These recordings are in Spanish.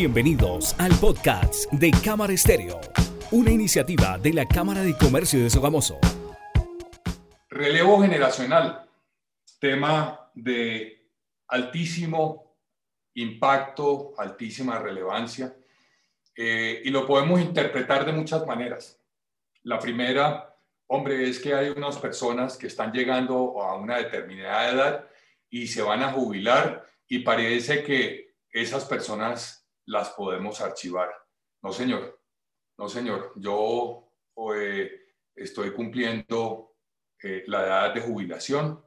Bienvenidos al podcast de Cámara Estéreo, una iniciativa de la Cámara de Comercio de Sogamoso. Relevo generacional, tema de altísimo impacto, altísima relevancia, eh, y lo podemos interpretar de muchas maneras. La primera, hombre, es que hay unas personas que están llegando a una determinada edad y se van a jubilar y parece que esas personas las podemos archivar. No, señor. No, señor. Yo eh, estoy cumpliendo eh, la edad de jubilación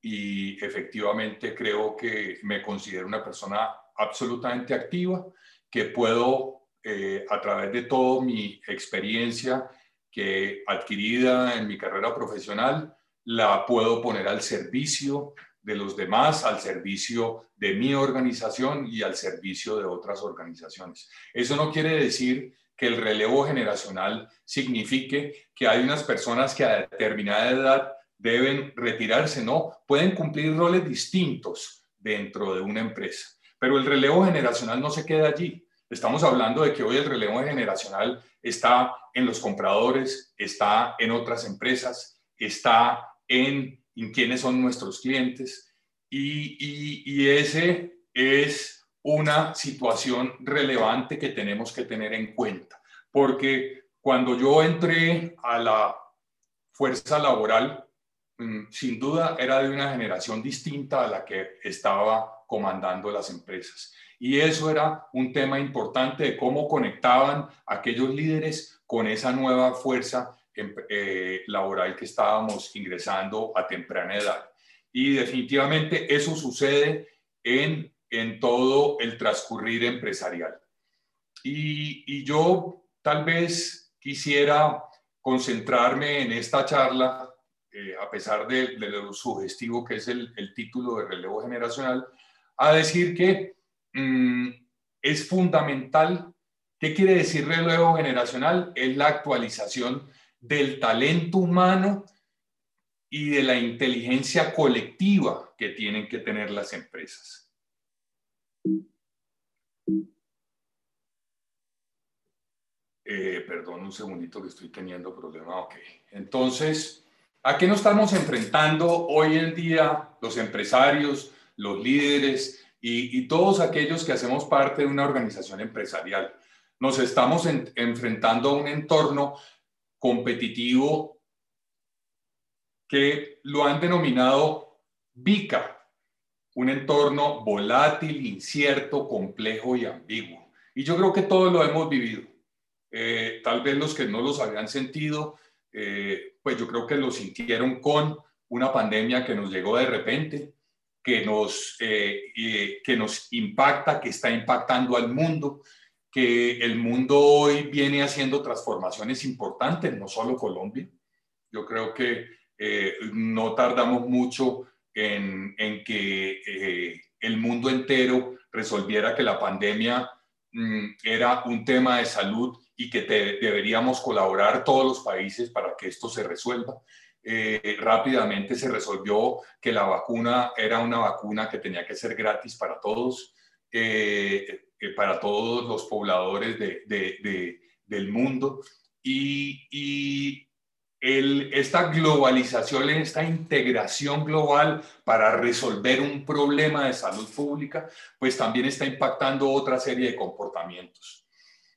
y efectivamente creo que me considero una persona absolutamente activa, que puedo, eh, a través de toda mi experiencia que adquirida en mi carrera profesional, la puedo poner al servicio de los demás, al servicio de mi organización y al servicio de otras organizaciones. Eso no quiere decir que el relevo generacional signifique que hay unas personas que a determinada edad deben retirarse, no, pueden cumplir roles distintos dentro de una empresa. Pero el relevo generacional no se queda allí. Estamos hablando de que hoy el relevo generacional está en los compradores, está en otras empresas, está en, en quiénes son nuestros clientes y, y, y ese es una situación relevante que tenemos que tener en cuenta, porque cuando yo entré a la fuerza laboral, Mm, sin duda era de una generación distinta a la que estaba comandando las empresas. Y eso era un tema importante de cómo conectaban aquellos líderes con esa nueva fuerza eh, laboral que estábamos ingresando a temprana edad. Y definitivamente eso sucede en, en todo el transcurrir empresarial. Y, y yo tal vez quisiera concentrarme en esta charla eh, a pesar de, lo sugestivo que es el, título de relevo generacional, a decir que mm, es fundamental. ¿Qué quiere decir relevo generacional? Es la actualización del talento humano y de la inteligencia colectiva que tienen que tener las empresas. Eh, perdón un segundito que estoy teniendo problema. Ok, entonces, ¿A qué nos estamos enfrentando hoy en día los empresarios, los líderes y, todos aquellos que hacemos parte de una organización empresarial? Nos estamos enfrentando a un entorno competitivo que lo han denominado VICA, un entorno volátil, incierto, complejo y ambiguo. Y yo creo que todos lo hemos vivido. Eh, tal vez los que no los habían sentido, eh, pues yo creo que lo sintieron con una pandemia que nos llegó de repente, que nos, eh, que nos impacta, que está impactando al mundo, que el mundo hoy viene haciendo transformaciones importantes, no solo Colombia. Yo creo que eh, no tardamos mucho en, en que eh, el mundo entero resolviera que la pandemia mm, era un tema de salud y que deberíamos colaborar todos los países para que esto se resuelva. Eh, rápidamente se resolvió que la vacuna era una vacuna que tenía que ser gratis para todos, eh, para todos los pobladores de, del mundo. Y, y el, esta globalización, esta integración global para resolver un problema de salud pública, pues también está impactando otra serie de comportamientos.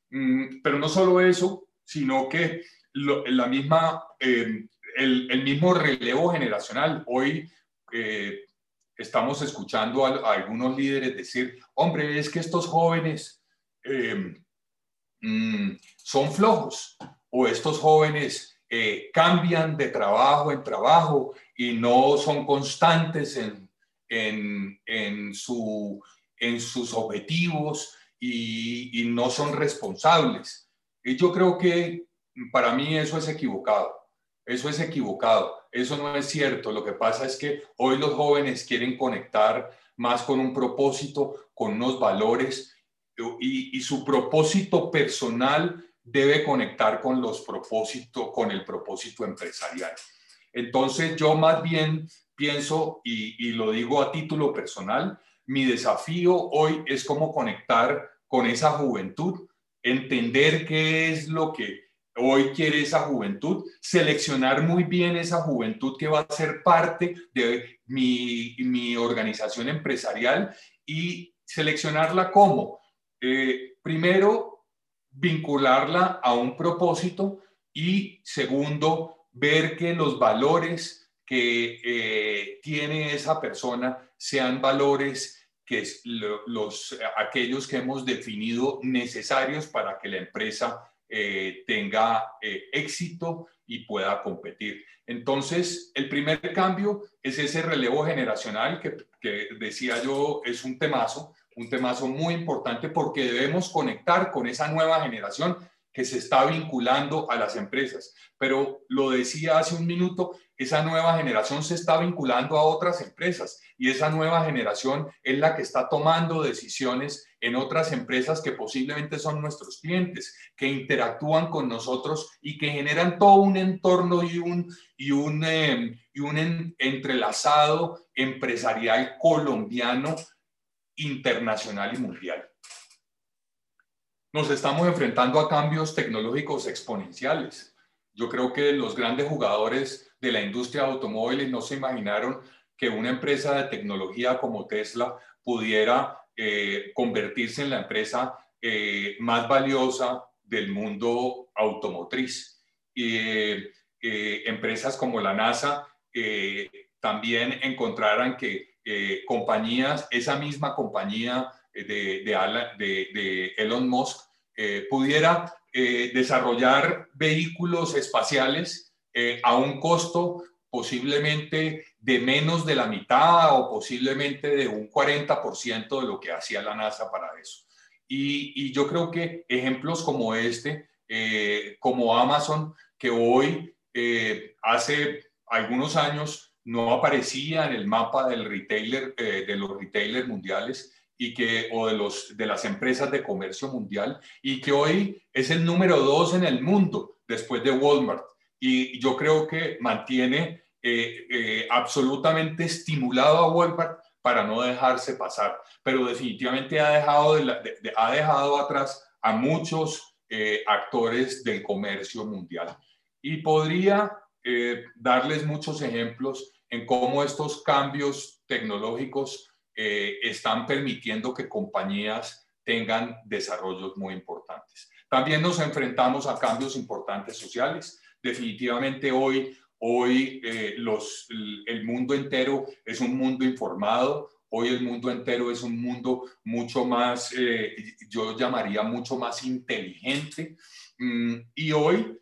Mm, pero no solo eso, sino que la misma, eh, el, mismo relevo generacional. Hoy eh, estamos escuchando a, algunos líderes decir, hombre, es que estos jóvenes eh, mm, son flojos o estos jóvenes cambian de trabajo en trabajo y no son constantes en, en, en, su, en sus objetivos y, no son responsables. Y yo creo que para mí eso es equivocado. Eso es equivocado. Eso no es cierto. Lo que pasa es que hoy los jóvenes quieren conectar más con un propósito, con unos valores y, su propósito personal debe conectar con los propósitos, con el propósito empresarial. Entonces yo más bien pienso, y, y, lo digo a título personal, mi desafío hoy es cómo conectar con esa juventud, entender qué es lo que hoy quiere esa juventud, seleccionar muy bien esa juventud que va a ser parte de mi, mi organización empresarial y seleccionarla como, eh, primero, vincularla a un propósito y segundo, ver que los valores que eh, tiene esa persona sean valores que los, aquellos que hemos definido necesarios para que la empresa eh, tenga eh, éxito y pueda competir. Entonces, el primer cambio es ese relevo generacional que, que decía yo es un temazo, un temazo muy importante porque debemos conectar con esa nueva generación que se está vinculando a las empresas. Pero lo decía hace un minuto, esa nueva generación se está vinculando a otras empresas y esa nueva generación es la que está tomando decisiones en otras empresas que posiblemente son nuestros clientes, que interactúan con nosotros y que generan todo un entorno y un, y un, em, y un entrelazado empresarial colombiano, internacional y mundial. Nos estamos enfrentando a cambios tecnológicos exponenciales. Yo creo que los grandes jugadores de la industria de automóviles no se imaginaron que una empresa de tecnología como Tesla pudiera eh, convertirse en la empresa eh, más valiosa del mundo automotriz. Eh, empresas como la NASA también encontraran que compañías, esa misma compañía de, de Elon Musk, pudiera desarrollar vehículos espaciales eh, a un costo posiblemente de menos de la mitad o posiblemente de un 40% de lo que hacía la NASA para eso. Y, yo creo que ejemplos como este, eh, como Amazon, que hoy, eh, hace algunos años, no aparecía en el mapa del retailer, de los retailers mundiales, y que, o de, los, de las empresas de comercio mundial, y que hoy es el número dos en el mundo después de Walmart y yo creo que mantiene eh, eh, absolutamente estimulado a Walmart para no dejarse pasar, pero definitivamente ha dejado, ha dejado atrás a muchos eh, actores del comercio mundial. Y podría darles muchos ejemplos en cómo estos cambios tecnológicos están permitiendo que compañías tengan desarrollos muy importantes. También nos enfrentamos a cambios importantes sociales definitivamente hoy, hoy eh, el mundo entero es un mundo informado, hoy el mundo entero es un mundo mucho más, eh, yo llamaría mucho más inteligente. Mm, y hoy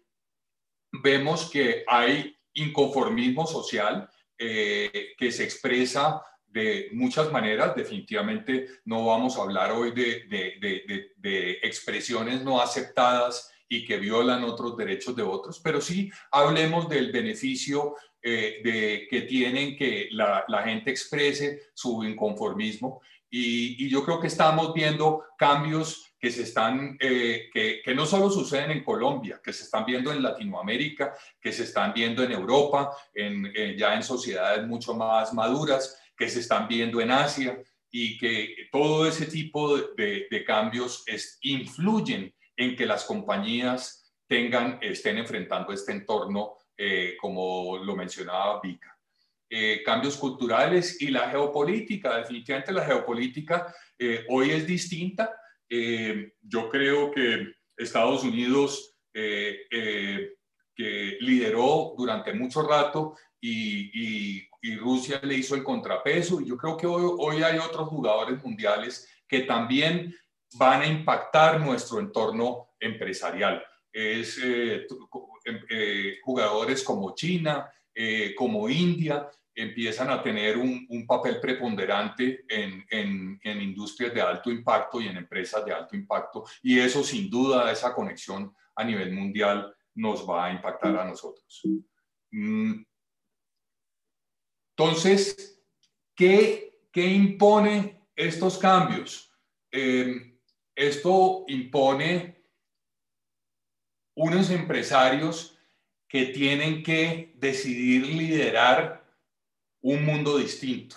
vemos que hay inconformismo social eh, que se expresa de muchas maneras. Definitivamente no vamos a hablar hoy de, de, de, de expresiones no aceptadas y que violan otros derechos de otros, pero sí hablemos del beneficio eh, de, que tienen que la, la, gente exprese su inconformismo. Y, y, yo creo que estamos viendo cambios que se están, eh, que, que, no solo suceden en Colombia, que se están viendo en Latinoamérica, que se están viendo en Europa, en, ya en sociedades mucho más maduras, que se están viendo en Asia y que todo ese tipo de, de cambios es, influyen en que las compañías tengan, estén enfrentando este entorno, eh, como lo mencionaba Vika. Eh, cambios culturales y la geopolítica. Definitivamente la geopolítica eh, hoy es distinta. yo creo que Estados Unidos, que lideró durante mucho rato y, y, Rusia le hizo el contrapeso, y yo creo que hoy, hoy hay otros jugadores mundiales que también van a impactar nuestro entorno empresarial. Es eh, em, eh, jugadores como China, eh, como India, empiezan a tener un, papel preponderante en, en, industrias de alto impacto y en empresas de alto impacto. Y eso sin duda, esa conexión a nivel mundial nos va a impactar a nosotros. Mm. Entonces, ¿qué, qué impone estos cambios? Esto impone unos empresarios que tienen que decidir liderar un mundo distinto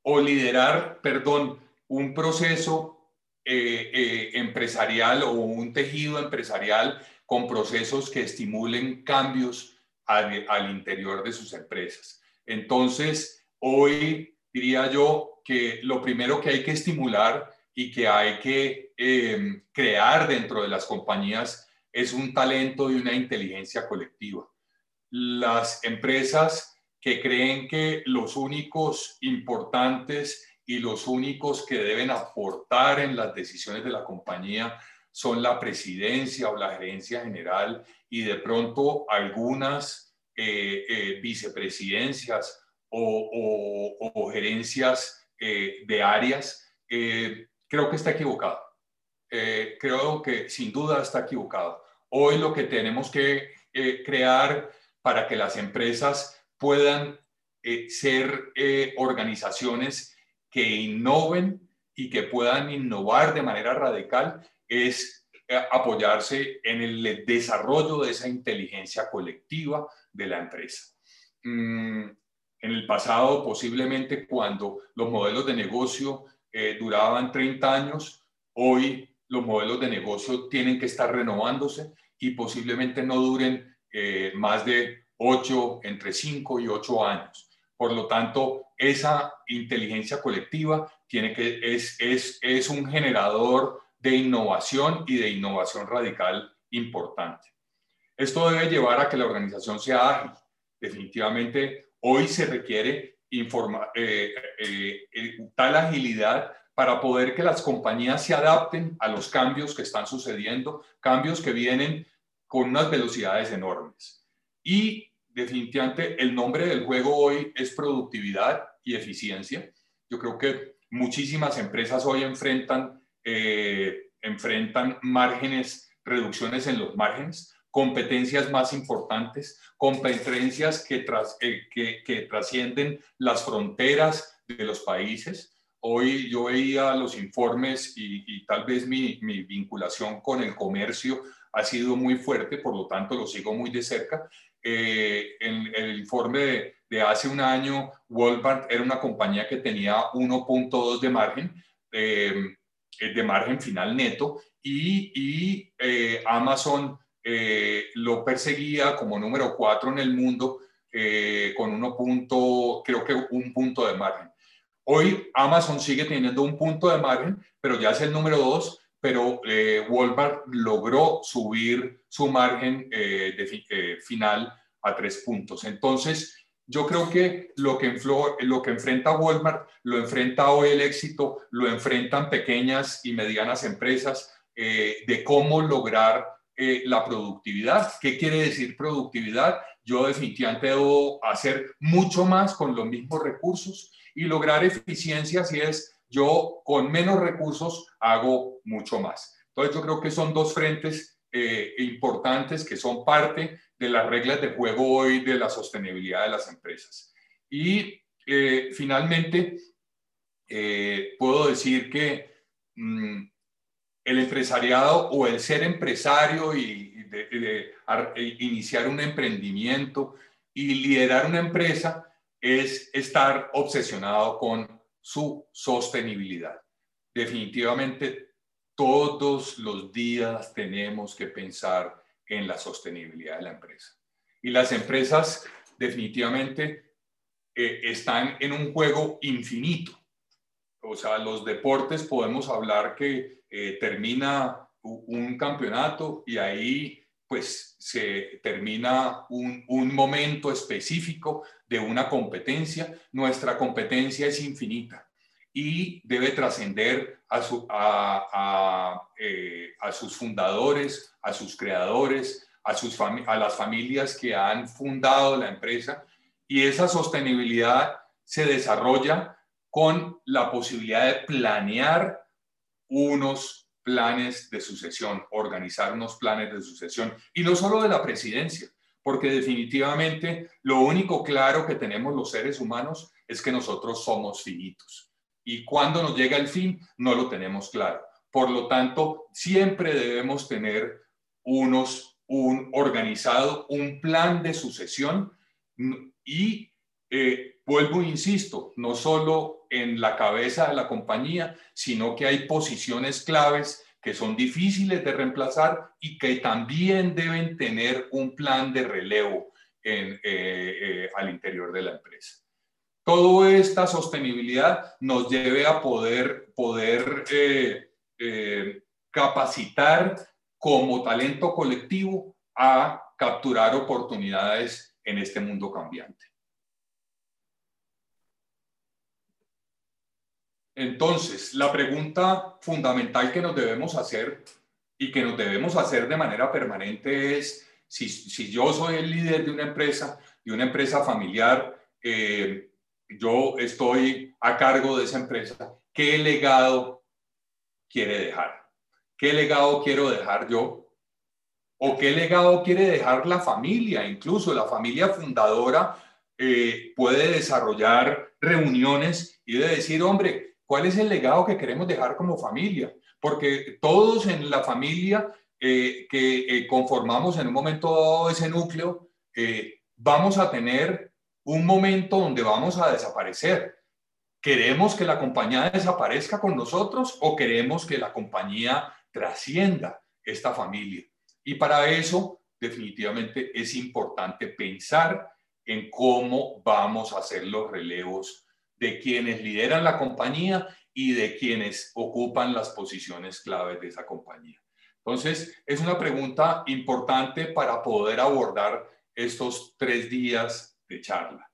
o liderar, perdón, un proceso eh, eh, empresarial o un tejido empresarial con procesos que estimulen cambios al, interior de sus empresas. Entonces, hoy diría yo que lo primero que hay que estimular y que hay que em, crear dentro de las compañías es un talento y una inteligencia colectiva. Las empresas que creen que los únicos importantes y los únicos que deben aportar en las decisiones de la compañía son la presidencia o la gerencia general y de pronto algunas eh, eh, vicepresidencias o, gerencias eh, de áreas, creo que está equivocado. creo que sin duda está equivocado. Hoy lo que tenemos que crear para que las empresas puedan ser organizaciones que innoven y que puedan innovar de manera radical es eh, apoyarse en el desarrollo de esa inteligencia colectiva de la empresa. Mm, en el pasado, posiblemente cuando los modelos de negocio eh, duraban 30 años, hoy los modelos de negocio tienen que estar renovándose y posiblemente no duren eh, más de 8, entre 5 y 8 años. Por lo tanto, esa inteligencia colectiva tiene que, es, es, es un generador de innovación y de innovación radical importante. Esto debe llevar a que la organización sea ágil. Definitivamente, hoy se requiere eh, eh, eh, tal agilidad para poder que las compañías se adapten a los cambios que están sucediendo, cambios que vienen con unas velocidades enormes. Y definitivamente el nombre del juego hoy es productividad y eficiencia. Yo creo que muchísimas empresas hoy enfrentan enfrentan márgenes, reducciones en los márgenes, competencias más importantes, competencias que, tras, eh, que, que, trascienden las fronteras de los países. Hoy yo veía los informes y, tal vez mi, mi, vinculación con el comercio ha sido muy fuerte, por lo tanto lo sigo muy de cerca. Eh, en el informe de, de, hace un año, Walmart era una compañía que tenía 1.2 de margen. Eh, de margen final neto y, y Amazon eh, lo perseguía como número 4 en el mundo con uno punto, creo que un punto de margen. Hoy Amazon sigue teniendo un punto de margen, pero ya es el número 2, pero Walmart logró subir su margen de, final a tres puntos. Entonces, yo creo que lo que, enfrenta Walmart lo enfrenta hoy el éxito, lo enfrentan pequeñas y medianas empresas eh, de cómo lograr eh, la productividad. ¿Qué quiere decir productividad? Yo definitivamente debo hacer mucho más con los mismos recursos y lograr eficiencia si es yo con menos recursos hago mucho más. Entonces yo creo que son dos frentes eh, importantes que son parte de las reglas de juego hoy de la sostenibilidad de las empresas. Y eh, finalmente, eh, puedo decir que mm, el empresariado o el ser empresario y, iniciar un emprendimiento y liderar una empresa es estar obsesionado con su sostenibilidad. Definitivamente, todos los días tenemos que pensar en la sostenibilidad de la empresa. Y las empresas definitivamente eh, están en un juego infinito. O sea, los deportes podemos hablar que eh, termina un campeonato y ahí pues se termina un, un, momento específico de una competencia. Nuestra competencia es infinita y debe trascender a, eh, a, sus fundadores, a sus creadores, a, sus a las familias que han fundado la empresa y esa sostenibilidad se desarrolla con la posibilidad de planear unos planes de sucesión, organizar unos planes de sucesión y no solo de la presidencia, porque definitivamente lo único claro que tenemos los seres humanos es que nosotros somos finitos y cuando nos llega el fin no lo tenemos claro. Por lo tanto, siempre debemos tener unos, un organizado, un plan de sucesión y eh, vuelvo e insisto, no solo en la cabeza de la compañía, sino que hay posiciones claves que son difíciles de reemplazar y que también deben tener un plan de relevo eh, eh, al interior de la empresa. Toda esta sostenibilidad nos lleve a poder, poder capacitar como talento colectivo a capturar oportunidades en este mundo cambiante. Entonces, la pregunta fundamental que nos debemos hacer y que nos debemos hacer de manera permanente es, si, yo soy el líder de una empresa, de una empresa familiar, eh, yo estoy a cargo de esa empresa, ¿qué legado quiere dejar? ¿Qué legado quiero dejar yo? ¿O qué legado quiere dejar la familia? Incluso la familia fundadora eh, puede desarrollar reuniones y de decir, hombre, ¿Cuál es el legado que queremos dejar como familia? Porque todos en la familia eh, que eh, conformamos en un momento dado ese núcleo, eh, vamos a tener un momento donde vamos a desaparecer. ¿Queremos que la compañía desaparezca con nosotros o queremos que la compañía trascienda esta familia? Y para eso, definitivamente, es importante pensar en cómo vamos a hacer los relevos de quienes lideran la compañía y de quienes ocupan las posiciones claves de esa compañía. Entonces, es una pregunta importante para poder abordar estos tres días de charla.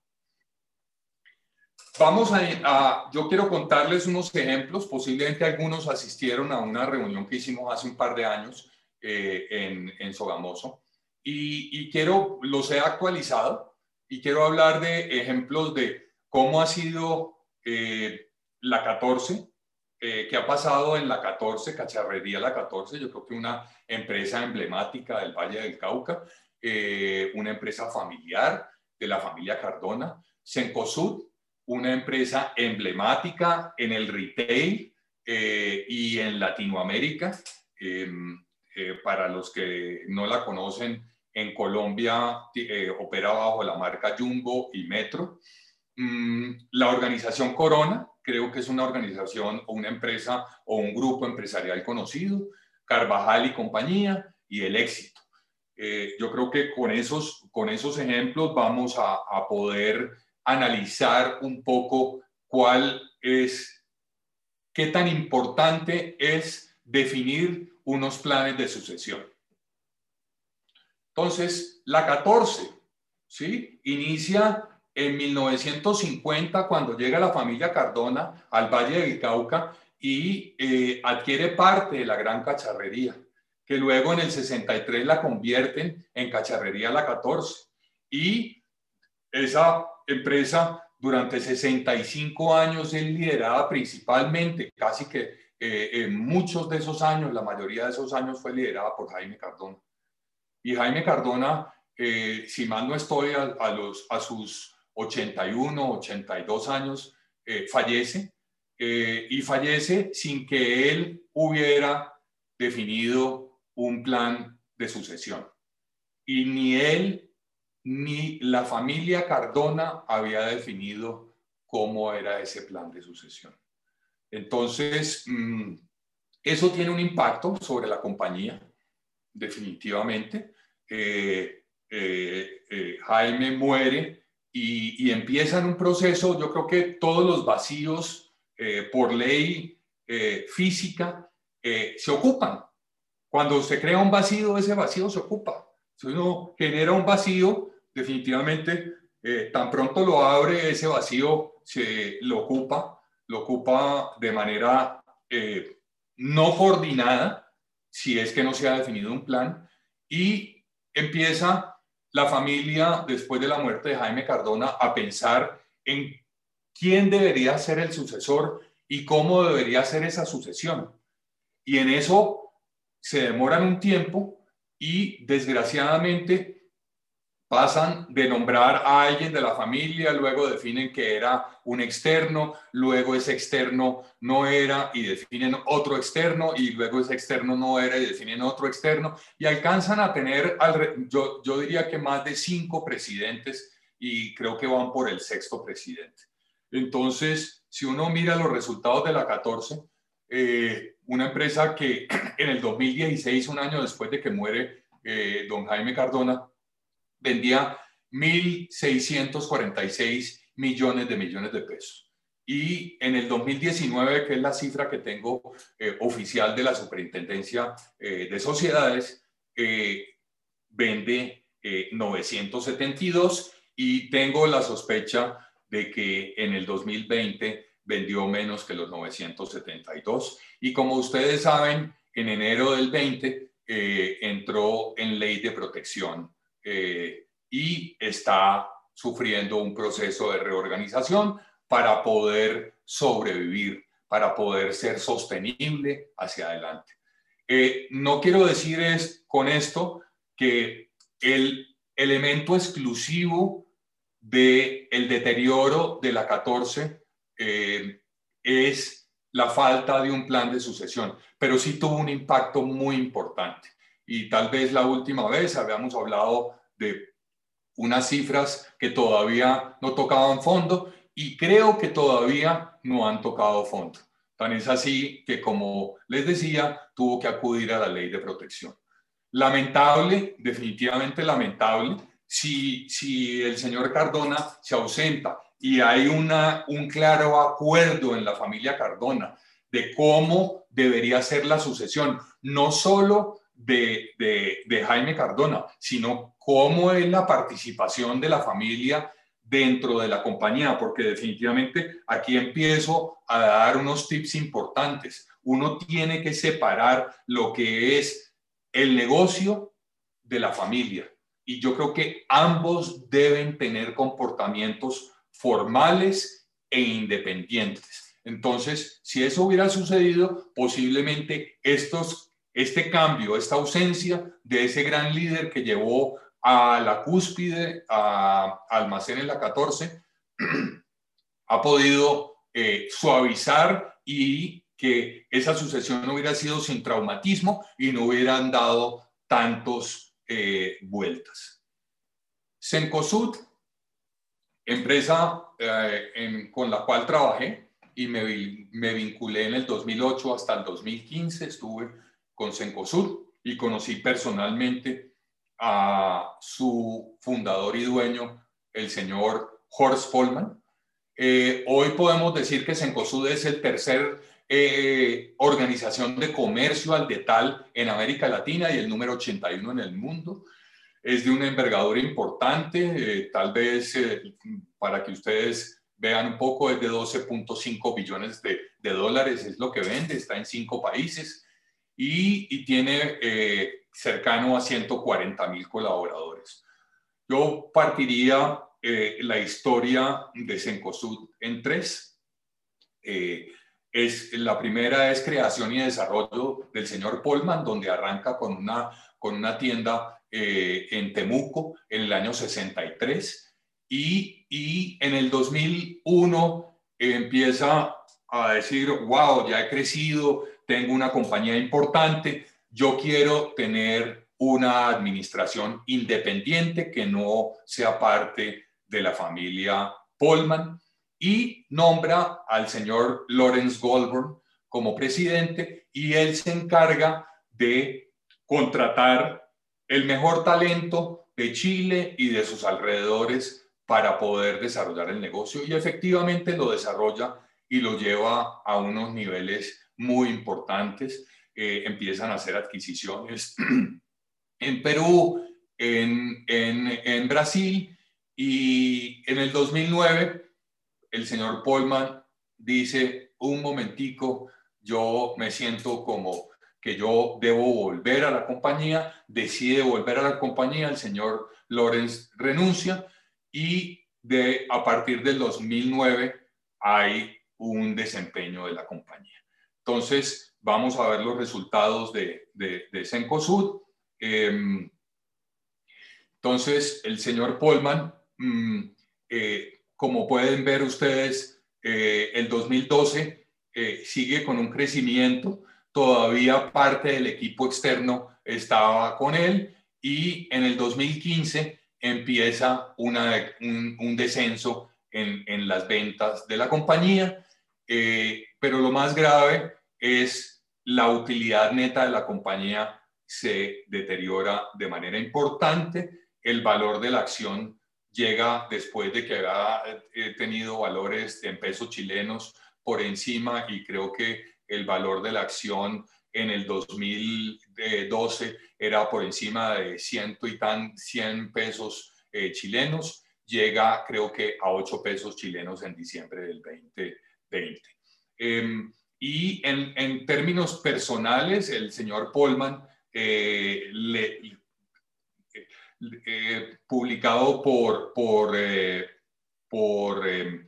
Vamos a, yo quiero contarles unos ejemplos, posiblemente algunos asistieron a una reunión que hicimos hace un par de años eh, en, en, Sogamoso y, y quiero, los he actualizado y quiero hablar de ejemplos de cómo ha sido eh, la 14, eh, qué ha pasado en la 14, Cacharrería La 14, yo creo que una empresa emblemática del Valle del Cauca, eh, una empresa familiar de la familia Cardona, Sencosud, una empresa emblemática en el retail y en Latinoamérica. Em, para los que no la conocen, en Colombia opera bajo la marca Jumbo y Metro. Mm, la organización Corona, creo que es una organización o una empresa o un grupo empresarial conocido, Carvajal y compañía y el éxito. Eh, yo creo que con esos, con esos ejemplos vamos a, poder analizar un poco cuál es, qué tan importante es definir unos planes de sucesión. Entonces, la 14, ¿sí? Inicia en 1950 cuando llega la familia Cardona al Valle del Cauca y eh, adquiere parte de la gran cacharrería, que luego en el 63 la convierten en Cacharrería La 14. Y esa empresa durante 65 años es liderada principalmente, casi que eh, en muchos de esos años, la mayoría de esos años fue liderada por Jaime Cardona. Y Jaime Cardona, eh, si mal no estoy, a, los, a sus 81, 82 años, eh, fallece eh, y fallece sin que él hubiera definido un plan de sucesión. Y ni él ni la familia Cardona había definido cómo era ese plan de sucesión. Entonces, mm, eso tiene un impacto sobre la compañía, definitivamente. Eh, Jaime muere y, empiezan un proceso, yo creo que todos los vacíos eh, por ley eh, física eh, se ocupan. Cuando se crea un vacío, ese vacío se ocupa. Si uno genera un vacío, definitivamente, tan pronto lo abre, ese vacío se lo ocupa, lo ocupa de manera no coordinada, si es que no se ha definido un plan, y empieza la familia, después de la muerte de Jaime Cardona, a pensar en quién debería ser el sucesor y cómo debería ser esa sucesión. Y en eso se demoran un tiempo y desgraciadamente pasan de nombrar a alguien de la familia, luego definen que era un externo, luego ese externo no era y definen otro externo y luego ese externo no era y definen otro externo y alcanzan a tener, yo, yo diría que más de cinco presidentes y creo que van por el sexto presidente. Entonces, si uno mira los resultados de la 14, eh, una empresa que en el 2016, un año después de que muere eh, don Jaime Cardona, vendía 1.646 millones de millones de pesos. Y en el 2019, que es la cifra que tengo eh, oficial de la Superintendencia de Sociedades, vende 972 y tengo la sospecha de que en el 2020 vendió menos que los 972. Y como ustedes saben, en enero del 20 eh, entró en ley de protección eh, y está sufriendo un proceso de reorganización para poder sobrevivir, para poder ser sostenible hacia adelante. Eh, no quiero decir es, con esto que el elemento exclusivo del el deterioro de la 14 eh, es la falta de un plan de sucesión, pero sí tuvo un impacto muy importante. Y tal vez la última vez habíamos hablado de unas cifras que todavía no tocaban fondo y creo que todavía no han tocado fondo. Tan es así que, como les decía, tuvo que acudir a la ley de protección. Lamentable, definitivamente lamentable, si, si el señor Cardona se ausenta y hay una, un claro acuerdo en la familia Cardona de cómo debería ser la sucesión, no solo de, Jaime Cardona, sino cómo es la participación de la familia dentro de la compañía, porque definitivamente aquí empiezo a dar unos tips importantes. Uno tiene que separar lo que es el negocio de la familia. Y yo creo que ambos deben tener comportamientos formales e independientes. Entonces, si eso hubiera sucedido, posiblemente estos, este cambio, esta ausencia de ese gran líder que llevó a la cúspide, a, almacén en la 14, ha podido eh, suavizar y que esa sucesión no hubiera sido sin traumatismo y no hubieran dado tantos eh, vueltas. Sencosud, empresa eh, con la cual trabajé y me, me, vinculé en el 2008 hasta el 2015, estuve con Sencosud y conocí personalmente a su fundador y dueño, el señor Horst Polman. Eh, hoy podemos decir que Sencosud es el tercer eh, organización de comercio al detal en América Latina y el número 81 en el mundo. Es de una envergadura importante, eh, tal vez para que ustedes vean un poco, es de 12.5 billones de, de, dólares, es lo que vende, está en cinco países y, y tiene cercano a 140 mil colaboradores. Yo partiría la historia de Sencosud en tres. Eh, es, la primera es creación y desarrollo del señor Polman, donde arranca con una, con una tienda eh, en Temuco en el año 63 y, y en el 2001 empieza a decir, wow, ya he crecido, tengo una compañía importante, yo quiero tener una administración independiente que no sea parte de la familia Polman y nombra al señor Lawrence Goldberg como presidente y él se encarga de contratar el mejor talento de Chile y de sus alrededores para poder desarrollar el negocio y efectivamente lo desarrolla y lo lleva a unos niveles muy importantes. Eh, empiezan a hacer adquisiciones en Perú, en, en, en Brasil y en el 2009 el señor Polman dice, un momentico, yo me siento como que yo debo volver a la compañía, decide volver a la compañía, el señor Lorenz renuncia y de, a partir del 2009 hay un desempeño de la compañía. Entonces, vamos a ver los resultados de, de, de Sencosud. Em, entonces, el señor Polman mm, eh, como pueden ver ustedes, eh, el 2012 eh, sigue con un crecimiento, todavía parte del equipo externo estaba con él y en el 2015 empieza una, un, descenso en, en, las ventas de la compañía, eh, pero lo más grave es la utilidad neta de la compañía se deteriora de manera importante, el valor de la acción llega después de que ha eh, tenido valores en pesos chilenos por encima y creo que el valor de la acción en el 2012 era por encima de ciento y tan 100 pesos eh, chilenos, llega creo que a 8 pesos chilenos en diciembre del 2020. Em, y en, en, términos personales, el señor Polman, eh, le, eh, publicado por, por, por, em,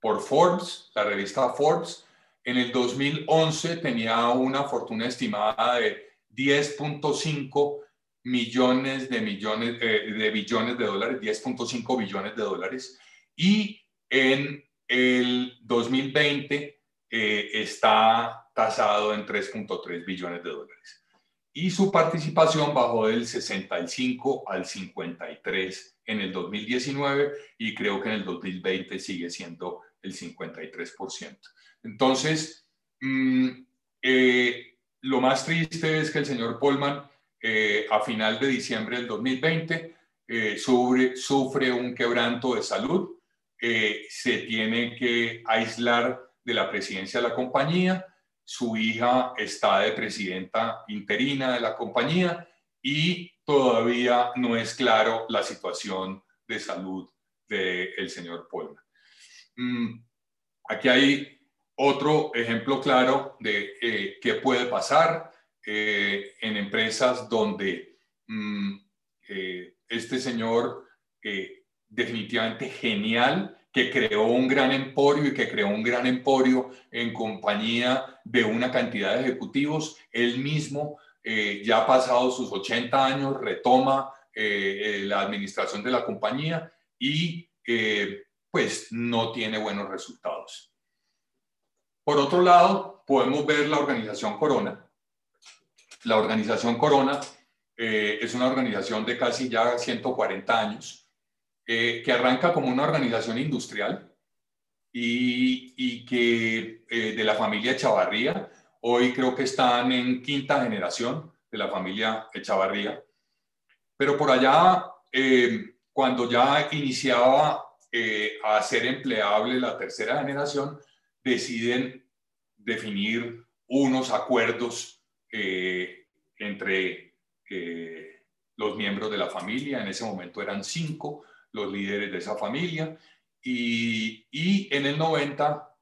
por Forbes, la revista Forbes, en el 2011 tenía una fortuna estimada de 10.5 millones de millones eh, de billones de dólares, 10.5 billones de dólares, y en el 2020 eh, está tasado en 3.3 billones de dólares. Y su participación bajó del 65 al 53 en el 2019 y creo que en el 2020 sigue siendo el 53%. Entonces, mm, eh, lo más triste es que el señor Polman eh, a final de diciembre del 2020 eh, sufre, un quebranto de salud, se tiene que aislar de la presidencia de la compañía, su hija está de presidenta interina de la compañía y todavía no es claro la situación de salud del señor Polman. Mm, aquí hay otro ejemplo claro de eh, qué puede pasar eh, en empresas donde mm, eh, este señor definitivamente genial, que creó un gran emporio y que creó un gran emporio en compañía de una cantidad de ejecutivos, él mismo, ya ha pasado sus 80 años, retoma la administración de la compañía y pues no tiene buenos resultados. Por otro lado, podemos ver la organización Corona. La organización Corona eh, es una organización de casi ya 140 años, eh, que arranca como una organización industrial y, que eh, de la familia Echavarría, hoy creo que están en quinta generación de la familia Echavarría, pero por allá, cuando ya iniciaba a ser empleable la tercera generación, deciden definir unos acuerdos eh, entre eh, los miembros de la familia. En ese momento eran cinco los líderes de esa familia. Y, y en el 90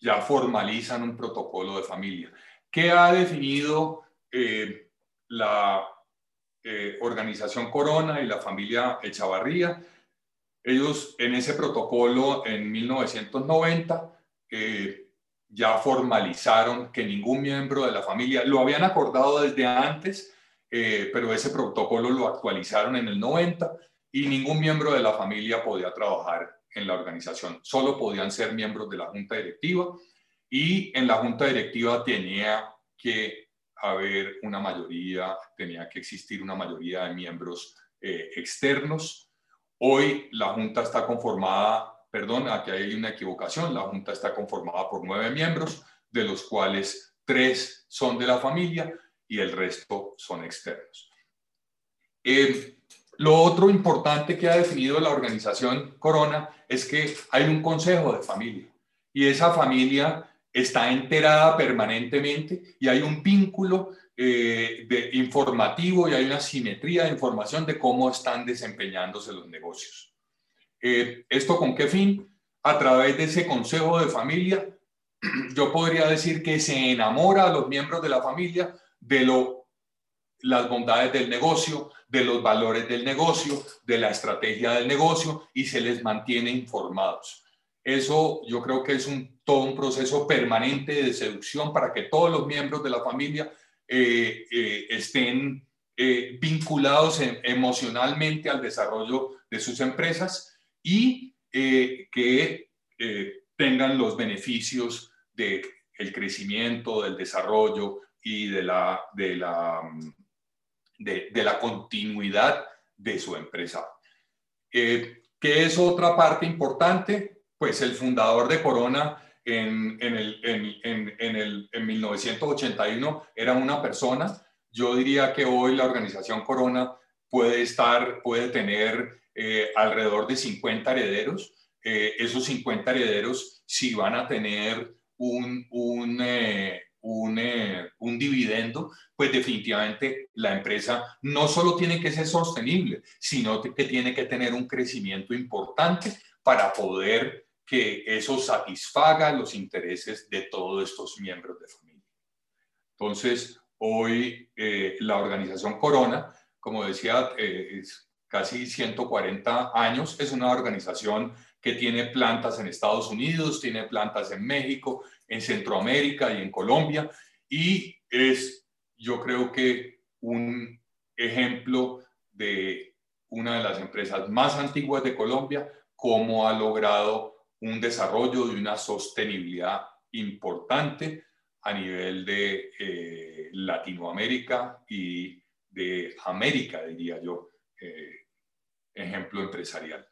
ya formalizan un protocolo de familia que ha definido eh, la organización Corona y la familia Echavarría. Ellos en ese protocolo en 1990 ya formalizaron que ningún miembro de la familia, lo habían acordado desde antes, eh, pero ese protocolo lo actualizaron en el 90 y ningún miembro de la familia podía trabajar en la organización, solo podían ser miembros de la junta directiva y en la junta directiva tenía que haber una mayoría, tenía que existir una mayoría de miembros eh, externos. Hoy la junta está conformada perdón, aquí hay una equivocación, la Junta está conformada por nueve miembros, de los cuales tres son de la familia y el resto son externos. Eh, lo otro importante que ha definido la organización Corona es que hay un consejo de familia y esa familia está enterada permanentemente y hay un vínculo eh, informativo y hay una simetría de información de cómo están desempeñándose los negocios. Eh, ¿Esto con qué fin? A través de ese consejo de familia, yo podría decir que se enamora a los miembros de la familia de lo, las bondades del negocio, de los valores del negocio, de la estrategia del negocio y se les mantiene informados. Eso yo creo que es un, todo un proceso permanente de seducción para que todos los miembros de la familia eh, eh, estén vinculados emocionalmente al desarrollo de sus empresas y eh, que eh, tengan los beneficios del el crecimiento, del desarrollo y de la, de, la, de, la continuidad de su empresa. Eh, ¿Qué es otra parte importante? Pues el fundador de Corona en, en, el, en, en, el, en 1981 era una persona. Yo diría que hoy la organización Corona puede estar, puede tener eh, alrededor de 50 herederos. Eh, esos 50 herederos, si van a tener un, un, eh, un, un, dividendo, pues definitivamente la empresa no solo tiene que ser sostenible, sino que tiene que tener un crecimiento importante para poder que eso satisfaga los intereses de todos estos miembros de familia. Entonces, hoy eh, la organización Corona, como decía, eh, es casi 140 años, es una organización que tiene plantas en Estados Unidos, tiene plantas en México, en Centroamérica y en Colombia, y es, yo creo que, un ejemplo de una de las empresas más antiguas de Colombia, cómo ha logrado un desarrollo de una sostenibilidad importante a nivel de eh, Latinoamérica y de América, diría yo, eh, ejemplo empresarial.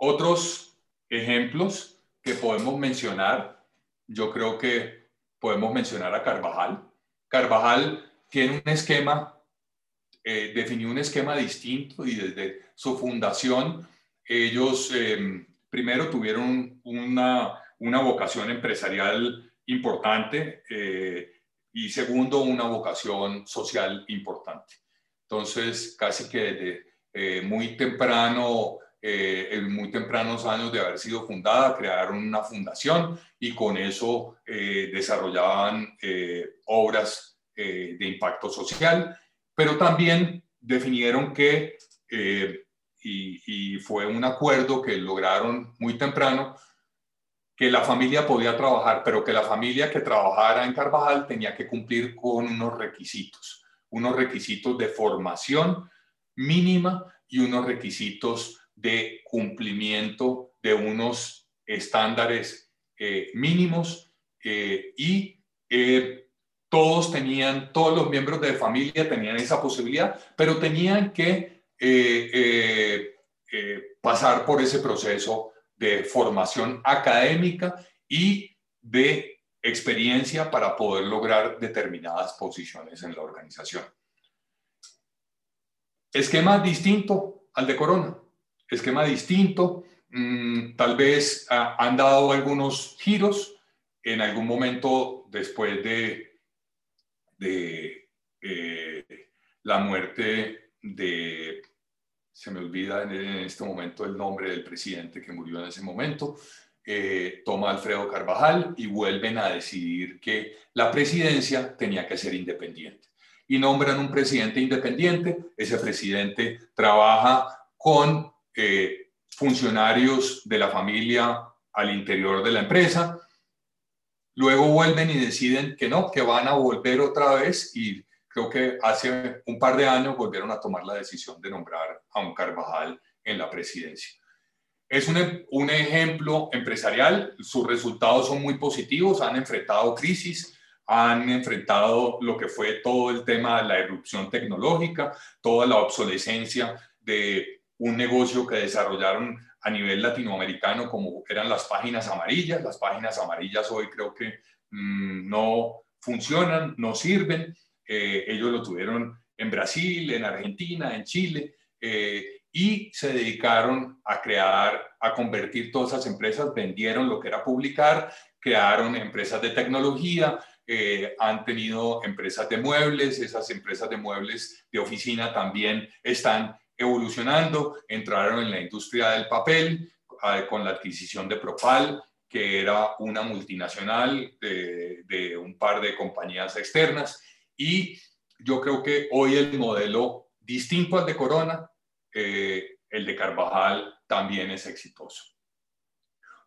Otros ejemplos que podemos mencionar, yo creo que podemos mencionar a Carvajal. Carvajal tiene un esquema, eh, definió un esquema distinto y desde su fundación ellos em, primero tuvieron una, una vocación empresarial importante eh, y segundo una vocación social importante. Entonces, casi que desde eh, muy temprano, eh, en muy tempranos años de haber sido fundada, crearon una fundación y con eso desarrollaban obras de impacto social, pero también definieron que y, fue un acuerdo que lograron muy temprano, que la familia podía trabajar, pero que la familia que trabajara en Carvajal tenía que cumplir con unos requisitos, unos requisitos de formación mínima y unos requisitos de cumplimiento de unos estándares eh, mínimos eh, y eh, todos tenían, todos los miembros de familia tenían esa posibilidad, pero tenían que pasar por ese proceso de formación académica y de experiencia para poder lograr determinadas posiciones en la organización. Esquema distinto al de Corona, esquema distinto, mm, tal vez han dado algunos giros en algún momento después de, de la muerte de se me olvida en, este momento el nombre del presidente que murió en ese momento, eh, toma Alfredo Carvajal y vuelven a decidir que la presidencia tenía que ser independiente. Y nombran un presidente independiente, ese presidente trabaja con funcionarios de la familia al interior de la empresa, luego vuelven y deciden que no, que van a volver otra vez y creo que hace un par de años volvieron a tomar la decisión de nombrar a un Carvajal en la presidencia. Es un, ejemplo empresarial, sus resultados son muy positivos, han enfrentado crisis, han enfrentado lo que fue todo el tema de la erupción tecnológica, toda la obsolescencia de un negocio que desarrollaron a nivel latinoamericano como eran las páginas amarillas. Las páginas amarillas hoy creo que mm, no funcionan, no sirven. Eh, ellos lo tuvieron en Brasil, en Argentina, en Chile, eh, y se dedicaron a crear, a convertir todas esas empresas, vendieron lo que era publicar, crearon empresas de tecnología, eh, han tenido empresas de muebles, esas empresas de muebles de oficina también están evolucionando, entraron en la industria del papel con la adquisición de Propal, que era una multinacional de, de un par de compañías externas, y yo creo que hoy el modelo distinto al de Corona, eh, el de Carvajal, también es exitoso.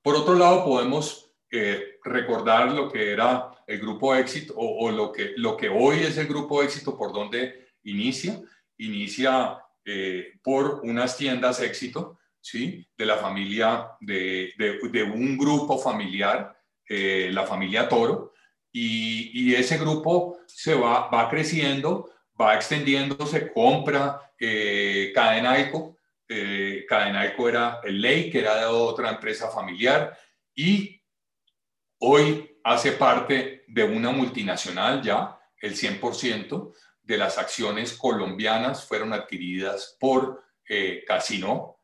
Por otro lado, podemos eh, recordar lo que era el grupo éxito o, lo, que, lo que hoy es el grupo éxito, por donde inicia. Inicia eh, por unas tiendas éxito, ¿sí? De la familia, de, de, un grupo familiar, la familia Toro, y, ese grupo se va, va creciendo, va extendiéndose, compra eh, Cadena Eco, eh, Cadenalco era el Ley, que era de otra empresa familiar, y hoy hace parte de una multinacional ya, el 100% de las acciones colombianas fueron adquiridas por eh, Casino.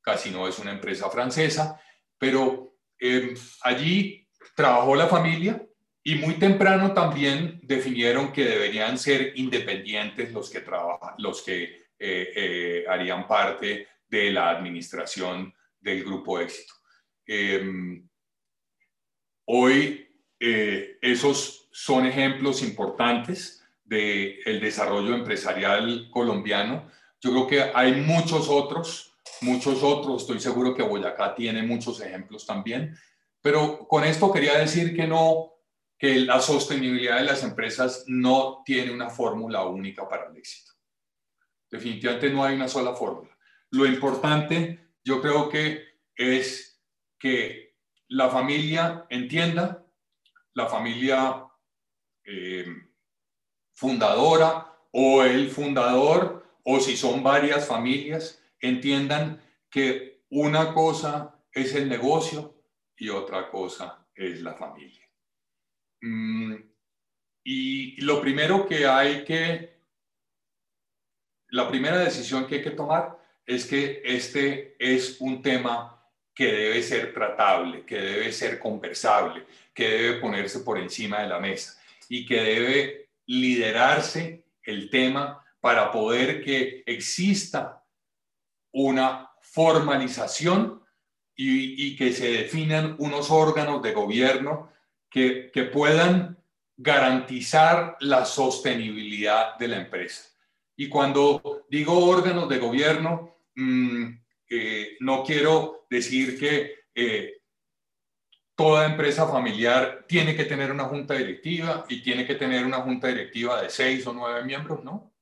Casino es una empresa francesa, pero eh, allí trabajó la familia y muy temprano también definieron que deberían ser independientes los que trabajan, los que eh, harían parte de la administración del grupo éxito. Em, hoy esos son ejemplos importantes del desarrollo empresarial colombiano. Yo creo que hay muchos otros, muchos otros, estoy seguro que Boyacá tiene muchos ejemplos también, pero con esto quería decir que no, que la sostenibilidad de las empresas no tiene una fórmula única para el éxito. Definitivamente no hay una sola fórmula. Lo importante, yo creo que es que la familia entienda, la familia eh, fundadora o el fundador, o si son varias familias, entiendan que una cosa es el negocio y otra cosa es la familia. Mm, y lo primero que hay que, la primera decisión que hay que tomar es que este es un tema que debe ser tratable, que debe ser conversable, que debe ponerse por encima de la mesa y que debe liderarse el tema para poder que exista una formalización y, que se definan unos órganos de gobierno que, puedan garantizar la sostenibilidad de la empresa. Y cuando digo órganos de gobierno, mm, eh, no quiero decir que eh, toda empresa familiar tiene que tener una junta directiva y tiene que tener una junta directiva de seis o nueve miembros, ¿no?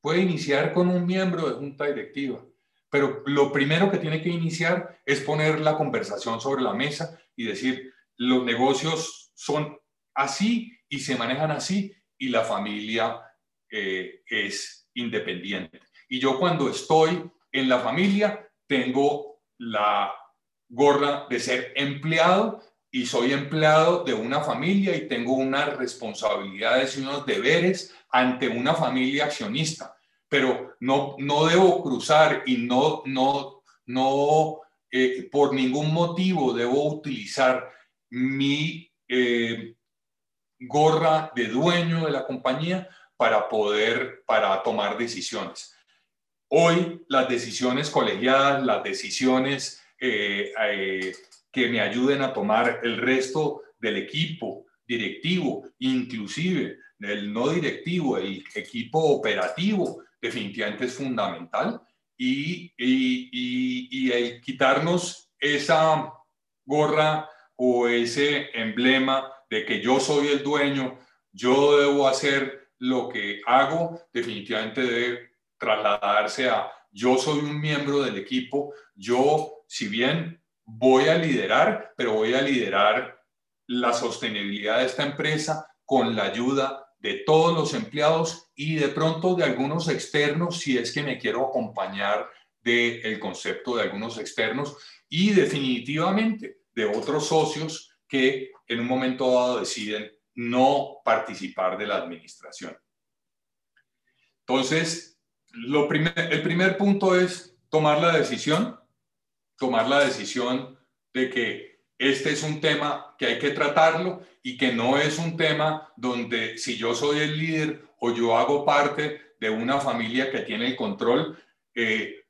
Puede iniciar con un miembro de junta directiva, pero lo primero que tiene que iniciar es poner la conversación sobre la mesa y decir, los negocios son así y se manejan así y la familia eh, es independiente. Y yo cuando estoy en la familia tengo la gorra de ser empleado y soy empleado de una familia y tengo unas responsabilidades y unos deberes ante una familia accionista, pero no, no debo cruzar y no, no, no eh, por ningún motivo debo utilizar mi eh, gorra de dueño de la compañía para poder, para tomar decisiones. Hoy las decisiones colegiadas, las decisiones eh, eh, que me ayuden a tomar el resto del equipo directivo, inclusive el no directivo, el equipo operativo, definitivamente es fundamental. Y, y, el quitarnos esa gorra o ese emblema de que yo soy el dueño, yo debo hacer lo que hago, definitivamente debe trasladarse a yo soy un miembro del equipo, yo, si bien voy a liderar, pero voy a liderar la sostenibilidad de esta empresa con la ayuda de todos los empleados y de pronto de algunos externos, si es que me quiero acompañar del concepto de algunos externos y definitivamente de otros socios que en un momento dado deciden no participar de la administración. Entonces, lo el primer punto es tomar la decisión, tomar la decisión de que este es un tema que hay que tratarlo y que no es un tema donde si yo soy el líder o yo hago parte de una familia que tiene el control, eh,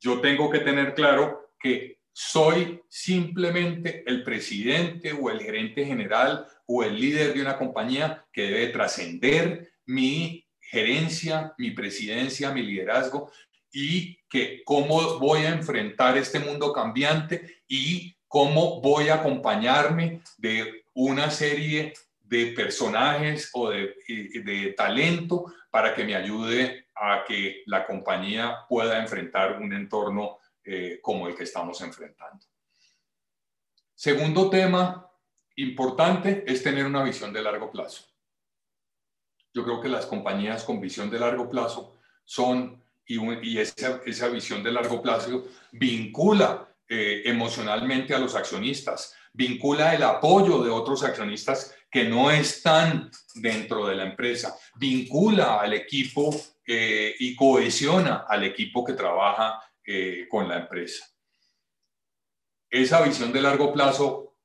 yo tengo que tener claro que soy simplemente el presidente o el gerente general o el líder de una compañía que debe trascender mi gerencia, mi presidencia, mi liderazgo y que cómo voy a enfrentar este mundo cambiante y cómo voy a acompañarme de una serie de personajes o de, de talento para que me ayude a que la compañía pueda enfrentar un entorno eh, como el que estamos enfrentando. Segundo tema importante es tener una visión de largo plazo. Yo creo que las compañías con visión de largo plazo son y, esa, visión de largo plazo vincula eh, emocionalmente a los accionistas, vincula el apoyo de otros accionistas que no están dentro de la empresa, vincula al equipo eh, y cohesiona al equipo que trabaja eh, con la empresa. Esa visión de largo plazo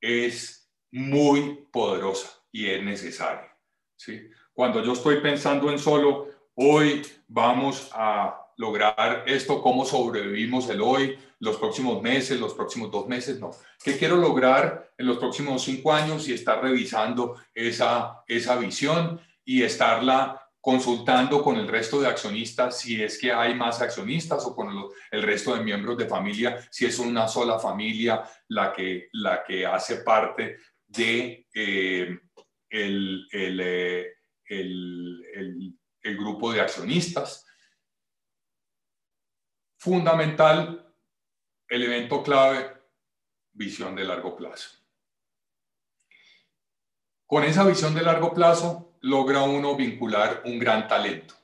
es muy poderosa y es necesaria. ¿sí? Cuando yo estoy pensando en solo, hoy vamos a lograr esto, cómo sobrevivimos el hoy, los próximos meses, los próximos dos meses, no. ¿Qué quiero lograr en los próximos cinco años y estar revisando esa, esa visión y estarla consultando con el resto de accionistas si es que hay más accionistas o con el resto de miembros de familia, si es una sola familia la que, la que hace parte de eh, el, el, eh, el, grupo de accionistas. Fundamental, elemento clave, visión de largo plazo. Con esa visión de largo plazo logra uno vincular un gran talento,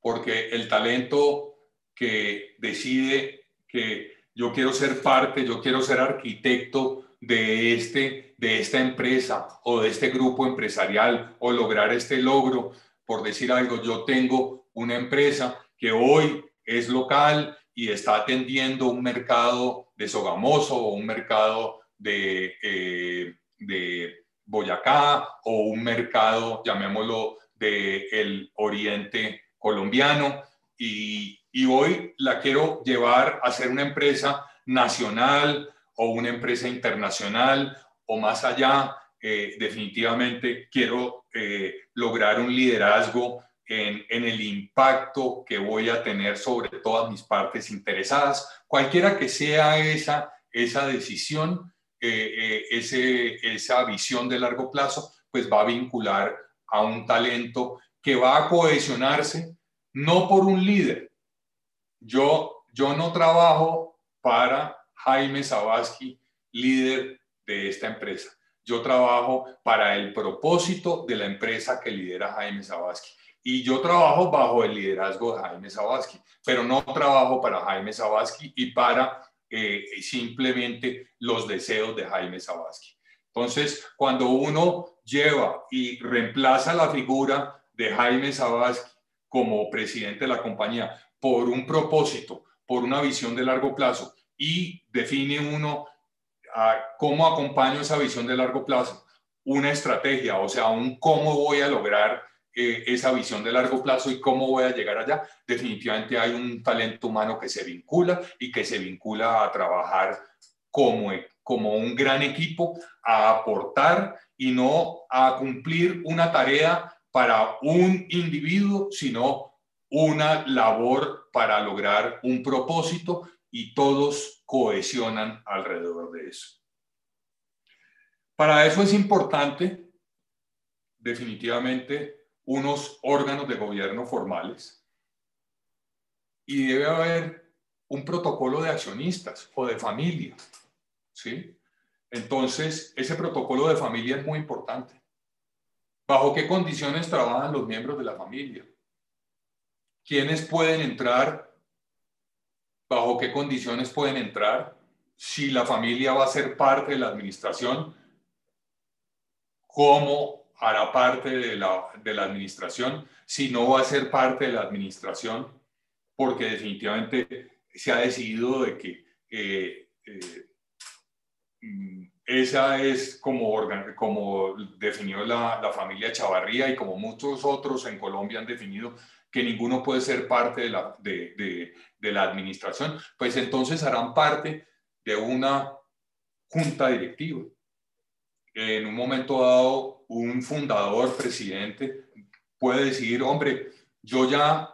porque el talento que decide que yo quiero ser parte, yo quiero ser arquitecto de, este, de esta empresa o de este grupo empresarial o lograr este logro, por decir algo, yo tengo una empresa que hoy es local y está atendiendo un mercado de Sogamoso un mercado de, eh, de Boyacá o un mercado, llamémoslo, del oriente colombiano. Y, y hoy la quiero llevar a ser una empresa nacional o una empresa internacional o más allá, eh, definitivamente quiero eh, lograr un liderazgo en, en, el impacto que voy a tener sobre todas mis partes interesadas, cualquiera que sea esa, esa decisión, eh, ese, esa visión de largo plazo, pues va a vincular a un talento que va a cohesionarse no por un líder. Yo, yo no trabajo para Jaime Sabaski, líder de esta empresa. Yo trabajo para el propósito de la empresa que lidera Jaime Sabaski. Y yo trabajo bajo el liderazgo de Jaime Sabaski, pero no trabajo para Jaime Sabaski y para eh, simplemente los deseos de Jaime Sabaski. Entonces, cuando uno lleva y reemplaza la figura de Jaime Sabaski como presidente de la compañía por un propósito, por una visión de largo plazo y define uno cómo acompaño esa visión de largo plazo, una estrategia, o sea, un cómo voy a lograr eh, esa visión de largo plazo y cómo voy a llegar allá. Definitivamente hay un talento humano que se vincula y que se vincula a trabajar como, como un gran equipo, a aportar y no a cumplir una tarea para un individuo, sino una labor para lograr un propósito y todos cohesionan alrededor de eso. Para eso es importante, definitivamente, unos órganos de gobierno formales y debe haber un protocolo de accionistas o de familia, ¿sí? Entonces, ese protocolo de familia es muy importante. ¿Bajo qué condiciones trabajan los miembros de la familia? ¿Quiénes pueden entrar bajo qué condiciones pueden entrar, si la familia va a ser parte de la administración, cómo hará parte de la, de la administración, si no va a ser parte de la administración, porque definitivamente se ha decidido de que eh, eh, esa es como, como definió la, la, familia Chavarría y como muchos otros en Colombia han definido que ninguno puede ser parte de la, de, la administración, pues entonces harán parte de una junta directiva. En un momento dado, un fundador, presidente, puede decir, hombre, yo ya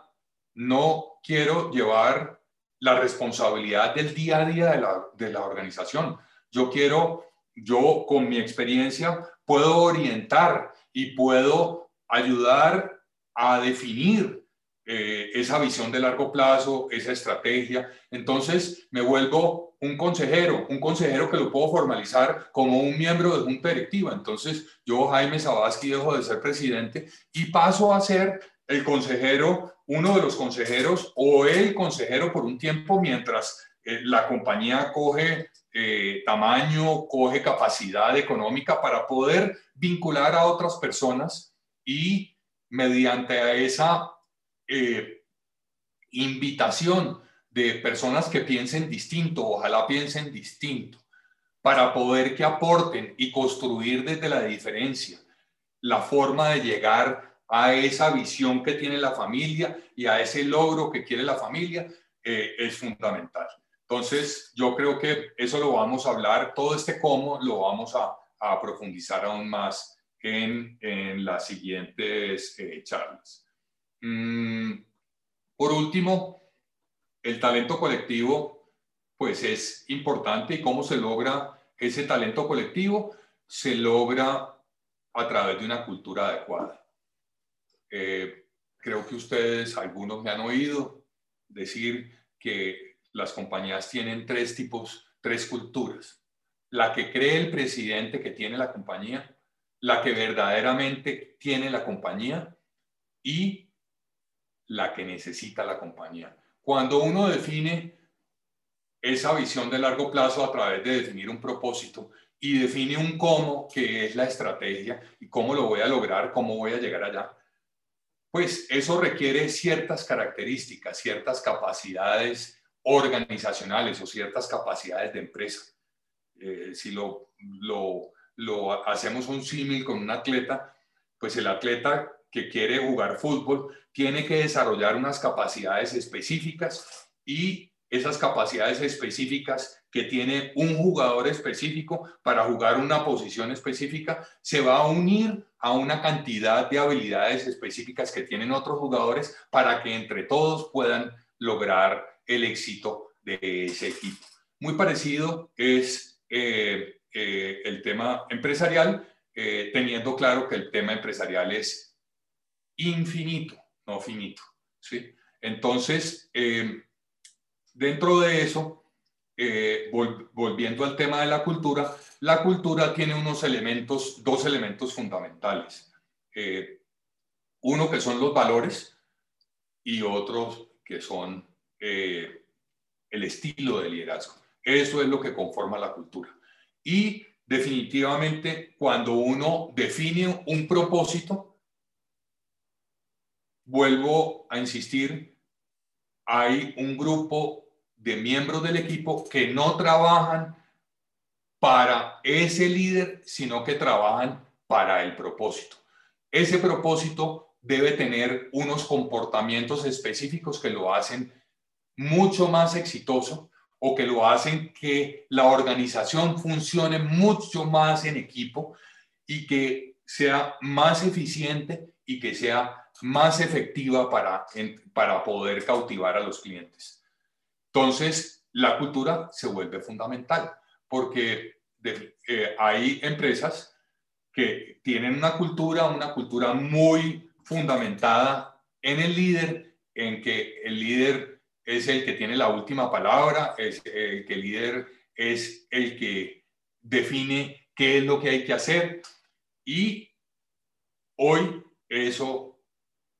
no quiero llevar la responsabilidad del día a día de la, de la organización. Yo quiero, yo con mi experiencia, puedo orientar y puedo ayudar a definir eh, esa visión de largo plazo, esa estrategia. Entonces me vuelvo un consejero, un consejero que lo puedo formalizar como un miembro de junta directiva. Entonces yo, Jaime Sabaski, dejo de ser presidente y paso a ser el consejero uno de los consejeros o el consejero por un tiempo mientras eh, la compañía coge eh, tamaño, coge capacidad económica para poder vincular a otras personas y mediante esa eh, invitación de personas que piensen distinto, ojalá piensen distinto, para poder que aporten y construir desde la diferencia la forma de llegar a esa visión que tiene la familia y a ese logro que quiere la familia, eh, es fundamental. Entonces, yo creo que eso lo vamos a hablar, todo este cómo lo vamos a, profundizar aún más en, las siguientes eh, charlas. Mm, por último, el talento colectivo, pues es importante y cómo se logra ese talento colectivo, se logra a través de una cultura adecuada. Eh, creo que ustedes, algunos me han oído decir que las compañías tienen tres tipos, tres culturas. La que cree el presidente que tiene la compañía, la que verdaderamente tiene la compañía y la que necesita la compañía. Cuando uno define esa visión de largo plazo a través de definir un propósito y define un cómo, que es la estrategia, y cómo lo voy a lograr, cómo voy a llegar allá, pues eso requiere ciertas características, ciertas capacidades organizacionales o ciertas capacidades de empresa. Eh, si lo, lo, lo hacemos un símil con un atleta, pues el atleta que quiere jugar fútbol tiene que desarrollar unas capacidades específicas y esas capacidades específicas que tiene un jugador específico para jugar una posición específica se va a unir a una cantidad de habilidades específicas que tienen otros jugadores para que entre todos puedan lograr el éxito de ese equipo. Muy parecido es eh, eh, el tema empresarial, eh, teniendo claro que el tema empresarial es infinito, no finito. ¿sí? Entonces, eh, dentro de eso, eh, volviendo al tema de la cultura, la cultura tiene unos elementos, dos elementos fundamentales. Eh, uno que son los valores y otros que son el estilo de liderazgo. Eso es lo que conforma la cultura. Y definitivamente cuando uno define un propósito, vuelvo a insistir, hay un grupo de miembros del equipo que no trabajan para ese líder, sino que trabajan para el propósito. Ese propósito debe tener unos comportamientos específicos que lo hacen mucho más exitoso o que lo hacen que la organización funcione mucho más en equipo y que sea más eficiente y que sea más efectiva para, para poder cautivar a los clientes. Entonces, la cultura se vuelve fundamental porque eh, hay empresas que tienen una cultura, una cultura muy fundamentada en el líder, en que el líder es el que tiene la última palabra, es el que el líder es el que define qué es lo que hay que hacer y hoy eso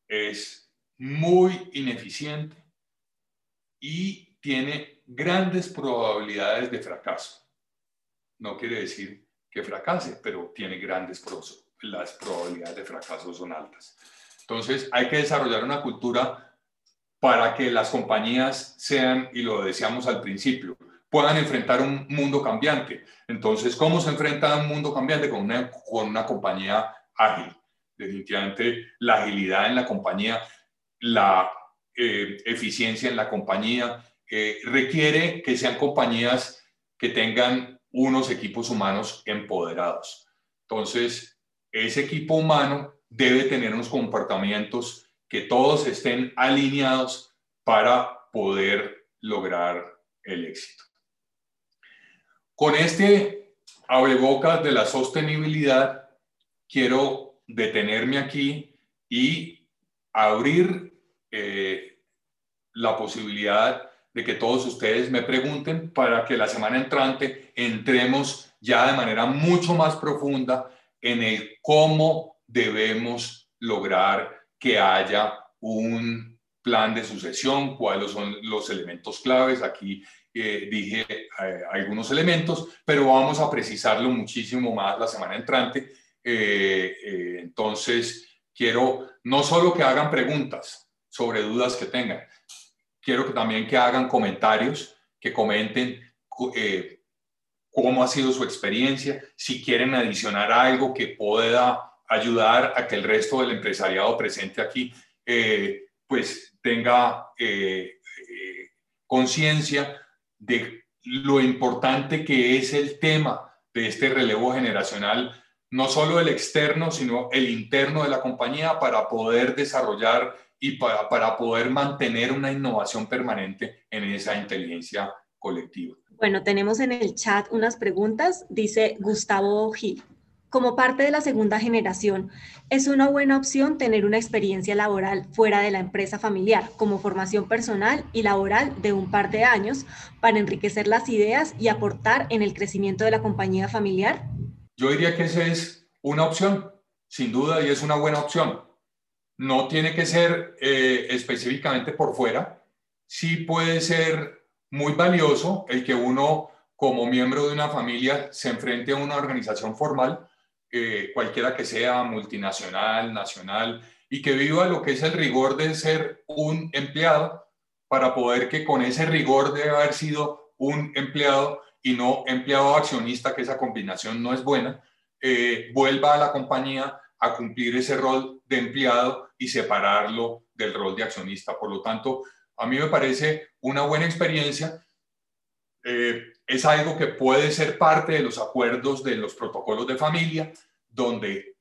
es muy ineficiente y tiene grandes probabilidades de fracaso. No quiere decir que fracase, pero tiene grandes las probabilidades de fracaso son altas. Entonces, hay que desarrollar una cultura para que las compañías sean, y lo decíamos al principio, puedan enfrentar un mundo cambiante. Entonces, ¿cómo se enfrenta un mundo cambiante? Con una, con una compañía ágil definitivamente la agilidad en la compañía, la eh, eficiencia en la compañía, eh, requiere que sean compañías que tengan unos equipos humanos empoderados. Entonces, ese equipo humano debe tener unos comportamientos que todos estén alineados para poder lograr el éxito. Con este abrebocas de la sostenibilidad, quiero detenerme aquí y abrir eh, la posibilidad de que todos ustedes me pregunten para que la semana entrante entremos ya de manera mucho más profunda en el cómo debemos lograr que haya un plan de sucesión, cuáles son los elementos claves. Aquí eh, dije eh, algunos elementos, pero vamos a precisarlo muchísimo más la semana entrante. Eh, entonces, quiero no solo que hagan preguntas sobre dudas que tengan, quiero que también que hagan comentarios, que comenten cómo ha sido su experiencia, si quieren adicionar algo que pueda ayudar a que el resto del empresariado presente aquí, pues tenga conciencia de lo importante que es el tema de este relevo generacional, no solo el externo, sino el interno de la compañía para poder desarrollar y para, para poder mantener una innovación permanente en esa inteligencia colectiva. Bueno, tenemos en el chat unas preguntas. Dice Gustavo Gil. Como parte de la segunda generación, es una buena opción tener una experiencia laboral fuera de la empresa familiar, como formación personal y laboral de un par de años, para enriquecer las ideas y aportar en el crecimiento de la compañía familiar? Yo diría que esa es una opción, sin duda, y es una buena opción. No tiene que ser eh, específicamente por fuera, sí puede ser muy valioso el que uno como miembro de una familia se enfrente a una organización formal eh, cualquiera que sea, multinacional, nacional, y que viva lo que es el rigor de ser un empleado para poder que con ese rigor de haber sido un empleado y no empleado accionista, que esa combinación no es buena, eh, vuelva a la compañía a cumplir ese rol de empleado y separarlo del rol de accionista. Por lo tanto, a mí me parece una buena experiencia. Eh, es algo que puede ser parte de los acuerdos de los protocolos de familia, donde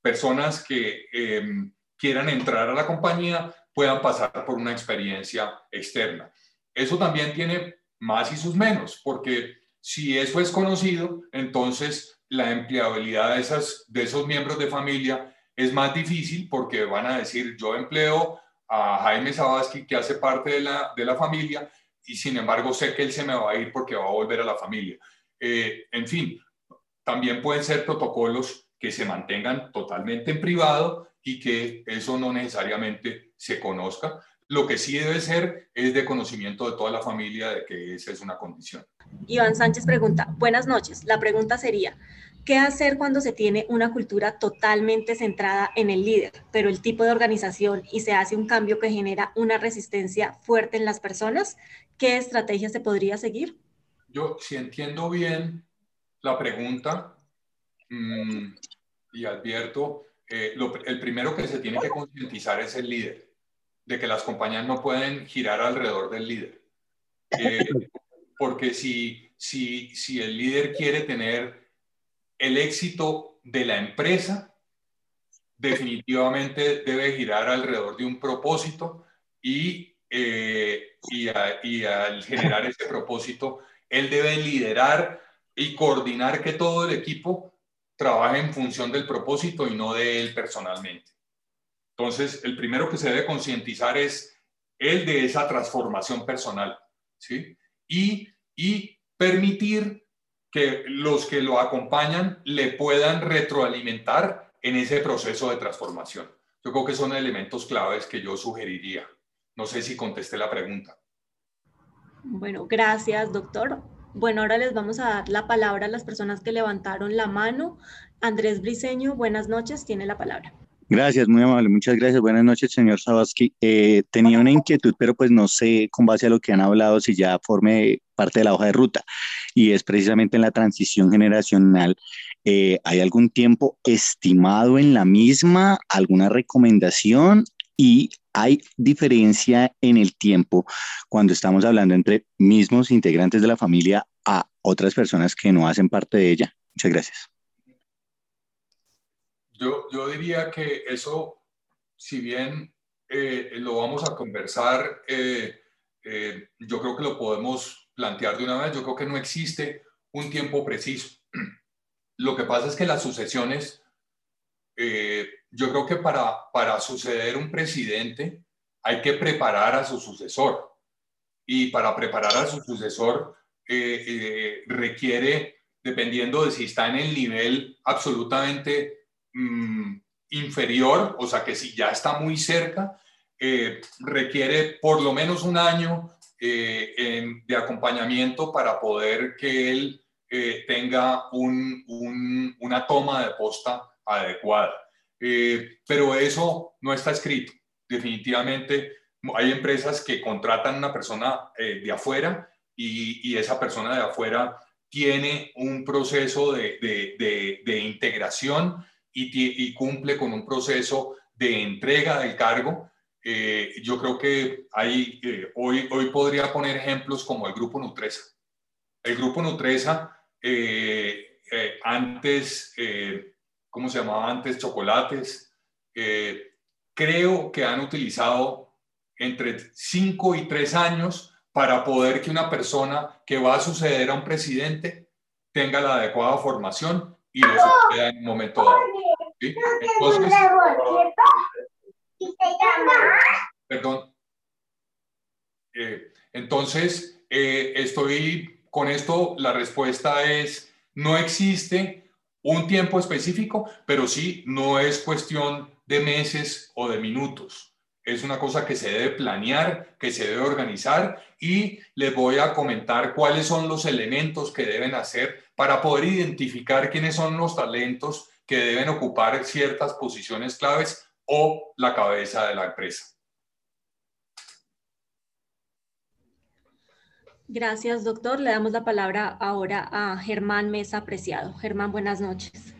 personas que em, quieran entrar a la compañía puedan pasar por una experiencia externa. Eso también tiene más y sus menos, porque si eso es conocido, entonces la empleabilidad de, esas, de esos miembros de familia es más difícil porque van a decir, yo empleo a Jaime Sabaski, que hace parte de la, de la familia, y sin embargo sé que él se me va a ir porque va a volver a la familia. Eh, en fin, también pueden ser protocolos que se mantengan totalmente en privado y que eso no necesariamente se conozca. Lo que sí debe ser es de conocimiento de toda la familia de que esa es una condición. Iván Sánchez pregunta, buenas noches. La pregunta sería, ¿qué hacer cuando se tiene una cultura totalmente centrada en el líder, pero el tipo de organización y se hace un cambio que genera una resistencia fuerte en las personas? ¿Qué estrategia se podría seguir? Yo, si entiendo bien la pregunta, mm, y advierto, eh, el primero que se tiene que concientizar es el líder, de que las compañías no pueden girar alrededor del líder. Eh, porque si, si, si el líder quiere tener el éxito de la empresa, definitivamente debe girar alrededor de un propósito y, eh, y, y, al generar ese propósito, él debe liderar y coordinar que todo el equipo trabaje en función del propósito y no de él personalmente. Entonces, el primero que se debe concientizar es el de esa transformación personal, ¿sí? Y, y permitir que los que lo acompañan le puedan retroalimentar en ese proceso de transformación. Yo creo que son elementos claves que yo sugeriría. No sé si contesté la pregunta. Bueno, gracias, doctor. Bueno, ahora les vamos a dar la palabra a las personas que levantaron la mano. Andrés Briseño, buenas noches, tiene la palabra. Gracias, muy amable, muchas gracias. Buenas noches, señor Sabaski. Eh, tenía una inquietud, pero pues no sé con base a lo que han hablado si ya forme parte de la hoja de ruta y es precisamente en la transición generacional. Eh, ¿Hay algún tiempo estimado en la misma? ¿Alguna recomendación? Y hay diferencia en el tiempo cuando estamos hablando entre mismos integrantes de la familia a otras personas que no hacen parte de ella. Muchas gracias. Yo, yo diría que eso, si bien eh, lo vamos a conversar, eh, eh, yo creo que lo podemos plantear de una vez. Yo creo que no existe un tiempo preciso. Lo que pasa es que las sucesiones yo creo que para, para suceder un presidente hay que preparar a su sucesor. Y para preparar a su sucesor eh, eh, requiere, dependiendo de si está en el nivel absolutamente mm, inferior, o sea que si ya está muy cerca, eh, requiere por lo menos un año eh, de acompañamiento para poder que él tenga una toma de posta adecuada. pero eso no está escrito. Definitivamente hay empresas que contratan a una persona de afuera y, esa persona de afuera tiene un proceso de, integración y, cumple con un proceso de entrega del cargo. Eh, yo creo que hay, eh, hoy, hoy podría poner ejemplos como el Grupo Nutresa. El Grupo Nutresa, eh, antes, ¿cómo se llamaba antes? Chocolates. creo que han utilizado entre 5 y 3 años para poder que una persona que va a suceder a un presidente tenga la adecuada formación y lo suceda en un momento dado. Entonces, perdón. Eh, entonces, eh, estoy con esto, la respuesta es, no existe un tiempo específico, pero sí, no es cuestión de meses o de minutos es una cosa que se debe planear, que se debe organizar y les voy a comentar cuáles son los elementos que deben hacer para poder identificar quiénes son los talentos que deben ocupar ciertas posiciones claves o la cabeza de la empresa. Gracias, doctor. Le damos la palabra ahora a Germán Mesa Apreciado. Germán, buenas noches.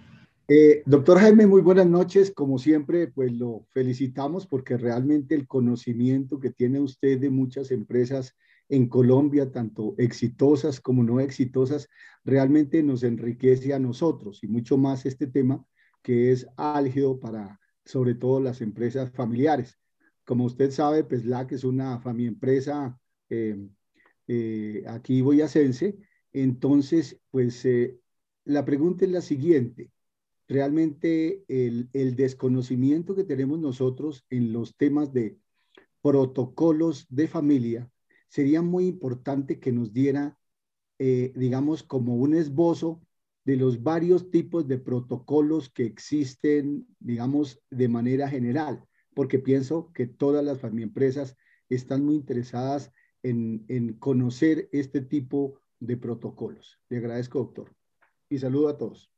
Eh, doctor Jaime, muy buenas noches. Como siempre, pues lo felicitamos porque realmente el conocimiento que tiene usted de muchas empresas en Colombia, tanto exitosas como no exitosas, realmente nos enriquece a nosotros y mucho más este tema que es álgido para sobre todo las empresas familiares. Como usted sabe, que es una familia empresa eh, eh, aquí boyacense. Entonces, pues la pregunta es la siguiente realmente el, desconocimiento que tenemos nosotros en los temas de protocolos de familia, sería muy importante que nos diera, eh, digamos, como un esbozo de los varios tipos de protocolos que existen, digamos, de manera general, porque pienso que todas las empresas están muy interesadas en, en conocer este tipo de protocolos. Le agradezco, doctor. Y saludo a todos.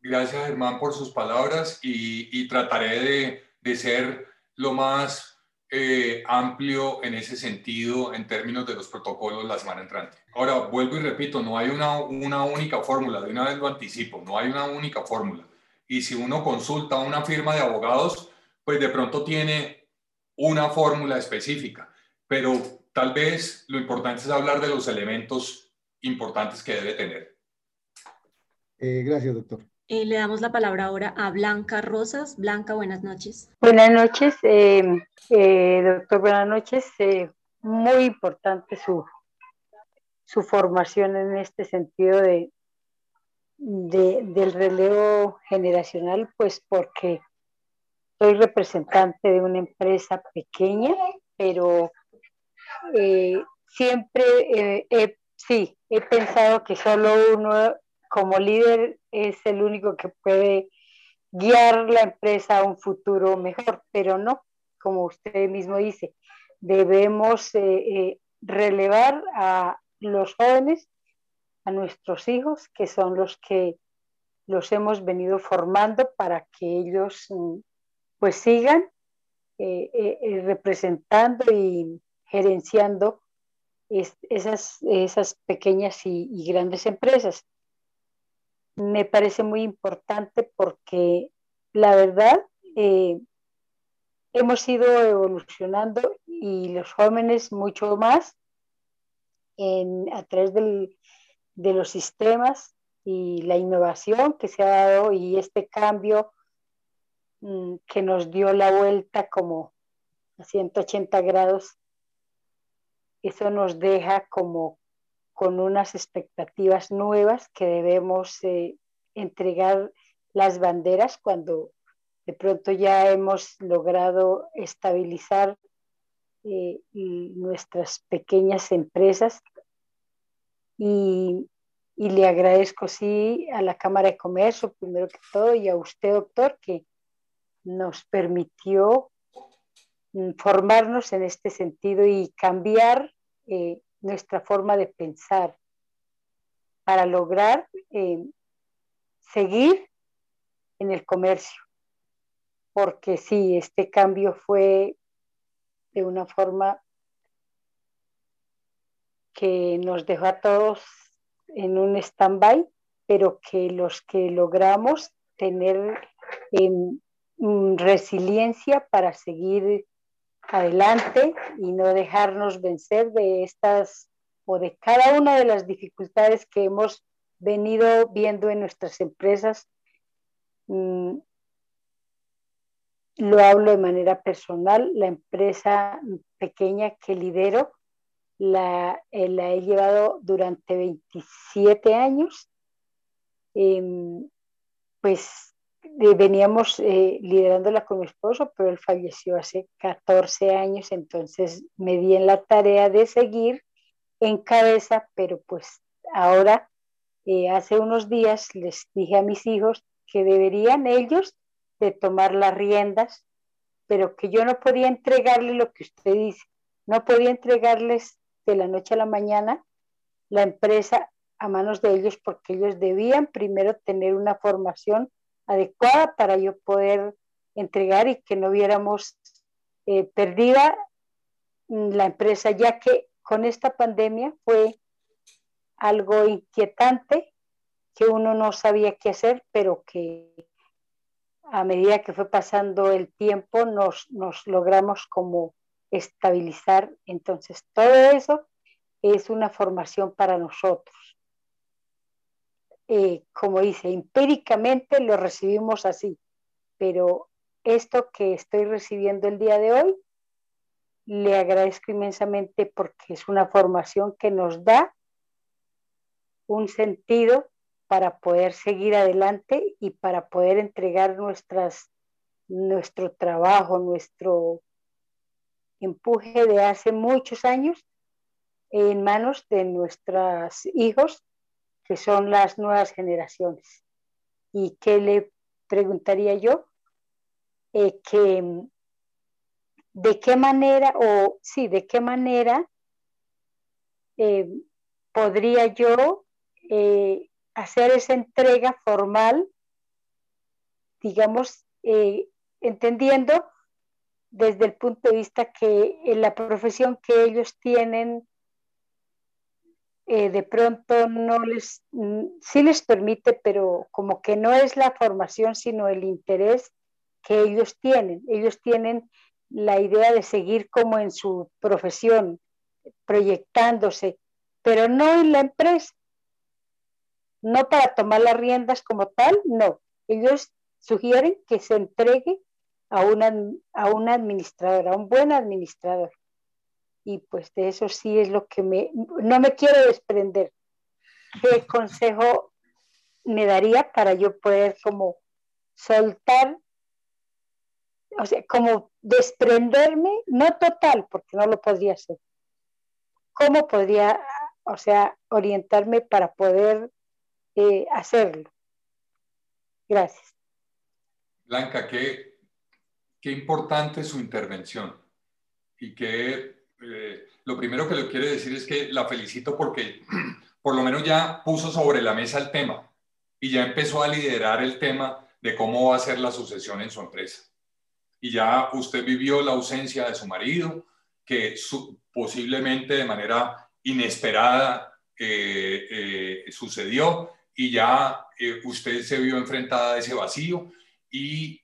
Gracias, Germán, por sus palabras y, trataré de, ser lo más eh, amplio en ese sentido en términos de los protocolos la semana entrante. Ahora, vuelvo y repito, no hay una, una única fórmula, de una vez lo anticipo, no hay una única fórmula. Y si uno consulta a una firma de abogados, pues de pronto tiene una fórmula específica, pero tal vez lo importante es hablar de los elementos importantes que debe tener. Eh, gracias, doctor. Eh, le damos la palabra ahora a Blanca Rosas. Blanca, buenas noches. Buenas noches, eh, eh, doctor, buenas noches. muy importante su, su formación en este sentido de, del relevo generacional, pues porque soy representante de una empresa pequeña, pero siempre, sí, he pensado que solo uno como líder es el único que puede guiar la empresa a un futuro mejor, pero no, como usted mismo dice, debemos eh, eh, relevar a los jóvenes, a nuestros hijos, que son los que los hemos venido formando para que ellos mm, pues sigan eh, representando y gerenciando esas, esas pequeñas y grandes empresas me parece muy importante porque la verdad eh, hemos ido evolucionando y los jóvenes mucho más a través de los sistemas y la innovación que se ha dado y este cambio mm, que nos dio la vuelta como a 180 grados, eso nos deja como con unas expectativas nuevas que debemos eh, entregar las banderas cuando de pronto ya hemos logrado estabilizar eh, nuestras pequeñas empresas. Y, y, le agradezco, sí, a la Cámara de Comercio, primero que todo, y a usted, doctor, que nos permitió mm, formarnos en este sentido y cambiar eh, nuestra forma de pensar para lograr eh, seguir en el comercio. Porque sí, este cambio fue de una forma que nos dejó a todos en un stand-by, pero que los que logramos tener mm, resiliencia para seguir adelante y no dejarnos vencer de estas o de cada una de las dificultades que hemos venido viendo en nuestras empresas. Mm, lo hablo de manera personal, la empresa pequeña que lidero la, eh, la he llevado durante 27 años. Em, pues veníamos eh, liderándola con mi esposo, pero él falleció hace 14 años, entonces me di en la tarea de seguir en cabeza, pero pues ahora, eh, hace unos días les dije a mis hijos que deberían ellos de tomar las riendas, pero que yo no podía entregarles lo que usted dice, no podía entregarles de la noche a la mañana la empresa a manos de ellos porque ellos debían primero tener una formación adecuada para yo poder entregar y que no viéramos eh, perdida la empresa, ya que con esta pandemia fue algo inquietante que uno no sabía qué hacer, pero que a medida que fue pasando el tiempo nos, nos logramos como estabilizar. Entonces, todo eso es una formación para nosotros. Eh, como dice, empíricamente lo recibimos así, pero esto que estoy recibiendo el día de hoy, le agradezco inmensamente porque es una formación que nos da un sentido para poder seguir adelante y para poder entregar nuestras, nuestro trabajo, nuestro empuje de hace muchos años en manos de nuestros hijos, que son las nuevas generaciones. ¿Y qué le preguntaría yo? Eh, que, ¿De qué manera, o sí, de qué manera eh, podría yo eh, hacer esa entrega formal, digamos, entendiendo desde el punto de vista que en la profesión que ellos tienen eh, de pronto no les, mm, sí les permite, pero como que no es la formación, sino el interés que ellos tienen. Ellos tienen la idea de seguir como en su profesión, proyectándose, pero no en la empresa. No para tomar las riendas como tal, no. Ellos sugieren que se entregue a, una, a un administrador, a un buen administrador y pues de eso sí es lo que me, no me quiero desprender. ¿Qué consejo me daría para yo poder como soltar, o sea, como desprenderme, no total, porque no lo podría hacer. ¿Cómo podría, o sea, orientarme para poder eh, hacerlo? Gracias. Blanca, qué, qué importante su intervención y qué eh, lo primero que le quiero decir es que la felicito porque por lo menos ya puso sobre la mesa el tema y ya empezó a liderar el tema de cómo va a ser la sucesión en su empresa. Y ya usted vivió la ausencia de su marido, que posiblemente de manera inesperada eh, eh, sucedió y ya usted se vio enfrentada a ese vacío y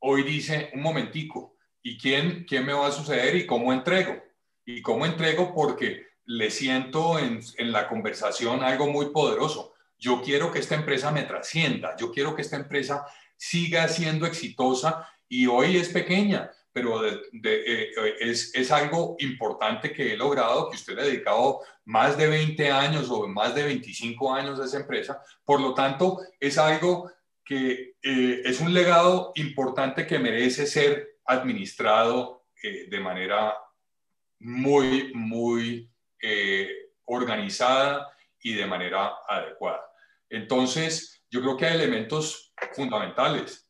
hoy dice, un momentico, ¿y quién, quién me va a suceder y cómo entrego? ¿Y cómo entrego? Porque le siento en, en, la conversación algo muy poderoso. Yo quiero que esta empresa me trascienda, yo quiero que esta empresa siga siendo exitosa y hoy es pequeña, pero de, eh, es, es, algo importante que he logrado, que usted le ha dedicado más de 20 años o más de 25 años a esa empresa. Por lo tanto, es algo que eh, es un legado importante que merece ser administrado eh, de manera muy, muy eh, organizada y de manera adecuada. Entonces, yo creo que hay elementos fundamentales.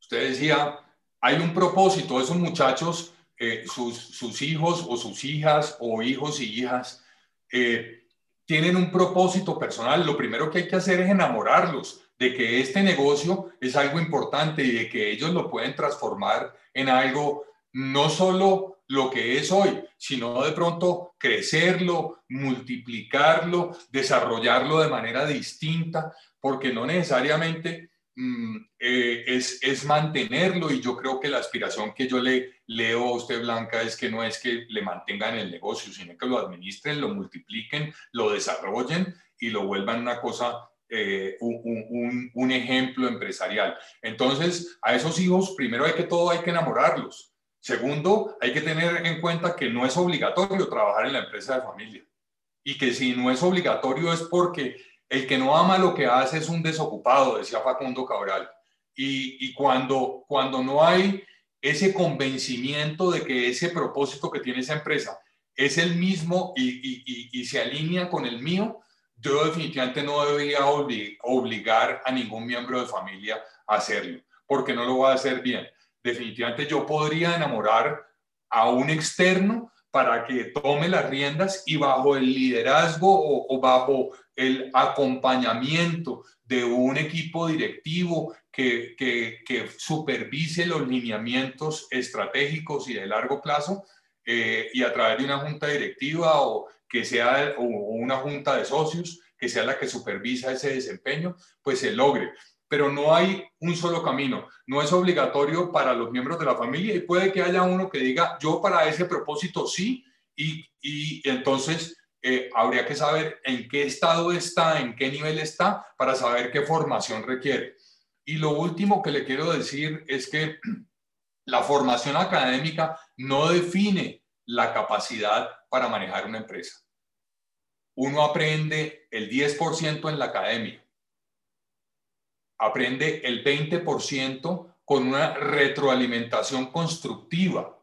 Usted decía, hay un propósito, esos muchachos, eh, sus, sus, hijos o sus hijas o hijos y hijas, eh, tienen un propósito personal. Lo primero que hay que hacer es enamorarlos de que este negocio es algo importante y de que ellos lo pueden transformar en algo no solo lo que es hoy, sino de pronto crecerlo, multiplicarlo, desarrollarlo de manera distinta, porque no necesariamente mm, eh, es, es, mantenerlo y yo creo que la aspiración que yo le leo a usted, Blanca, es que no es que le mantengan el negocio, sino que lo administren, lo multipliquen, lo desarrollen y lo vuelvan una cosa eh, un, un, ejemplo empresarial. Entonces, a esos hijos, primero hay que todo, hay que enamorarlos. Segundo, hay que tener en cuenta que no es obligatorio trabajar en la empresa de familia y que si no es obligatorio es porque el que no ama lo que hace es un desocupado, decía Facundo Cabral. Y, cuando, cuando no hay ese convencimiento de que ese propósito que tiene esa empresa es el mismo y se alinea con el mío, yo definitivamente no debería obligar a ningún miembro de familia a hacerlo, porque no lo va a hacer bien definitivamente yo podría enamorar a un externo para que tome las riendas y bajo el liderazgo o, bajo el acompañamiento de un equipo directivo que, supervise los lineamientos estratégicos y de largo plazo eh, y a través de una junta directiva o que sea o una junta de socios que sea la que supervisa ese desempeño, pues se logre pero no hay un solo camino. No es obligatorio para los miembros de la familia y puede que haya uno que diga, yo para ese propósito sí, y, y entonces eh, habría que saber en qué estado está, en qué nivel está, para saber qué formación requiere. Y lo último que le quiero decir es que la formación académica no define la capacidad para manejar una empresa. Uno aprende el 10% en la academia, aprende el 20% con una retroalimentación constructiva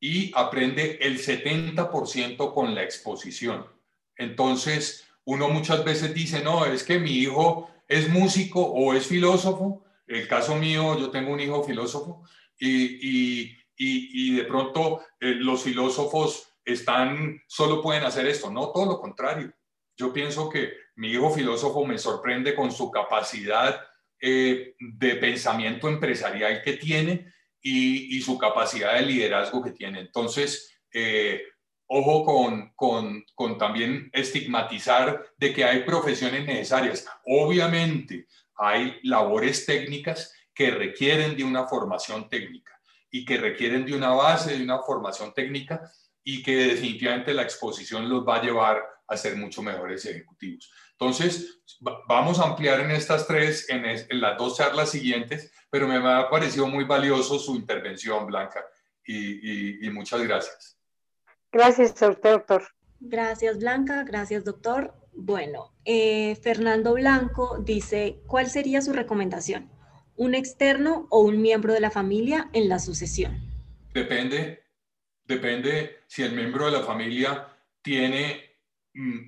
y aprende el 70% con la exposición. Entonces, uno muchas veces dice, no, es que mi hijo es músico o es filósofo. El caso mío, yo tengo un hijo filósofo y, de pronto eh, los filósofos están, solo pueden hacer esto. No, todo lo contrario. Yo pienso que mi hijo filósofo me sorprende con su capacidad eh, de pensamiento empresarial que tiene y, su capacidad de liderazgo que tiene. Entonces, eh, ojo con, con, con, también estigmatizar de que hay profesiones necesarias. Obviamente, hay labores técnicas que requieren de una formación técnica y que requieren de una base, de una formación técnica y que definitivamente la exposición los va a llevar a ser mucho mejores ejecutivos. Entonces, vamos a ampliar en estas tres, en, las dos charlas siguientes, pero me ha parecido muy valioso su intervención, Blanca, y, muchas gracias. Gracias doctor. Gracias, Blanca. Gracias, doctor. Bueno, eh, Fernando Blanco dice, ¿cuál sería su recomendación? ¿Un externo o un miembro de la familia en la sucesión? Depende, depende si el miembro de la familia tiene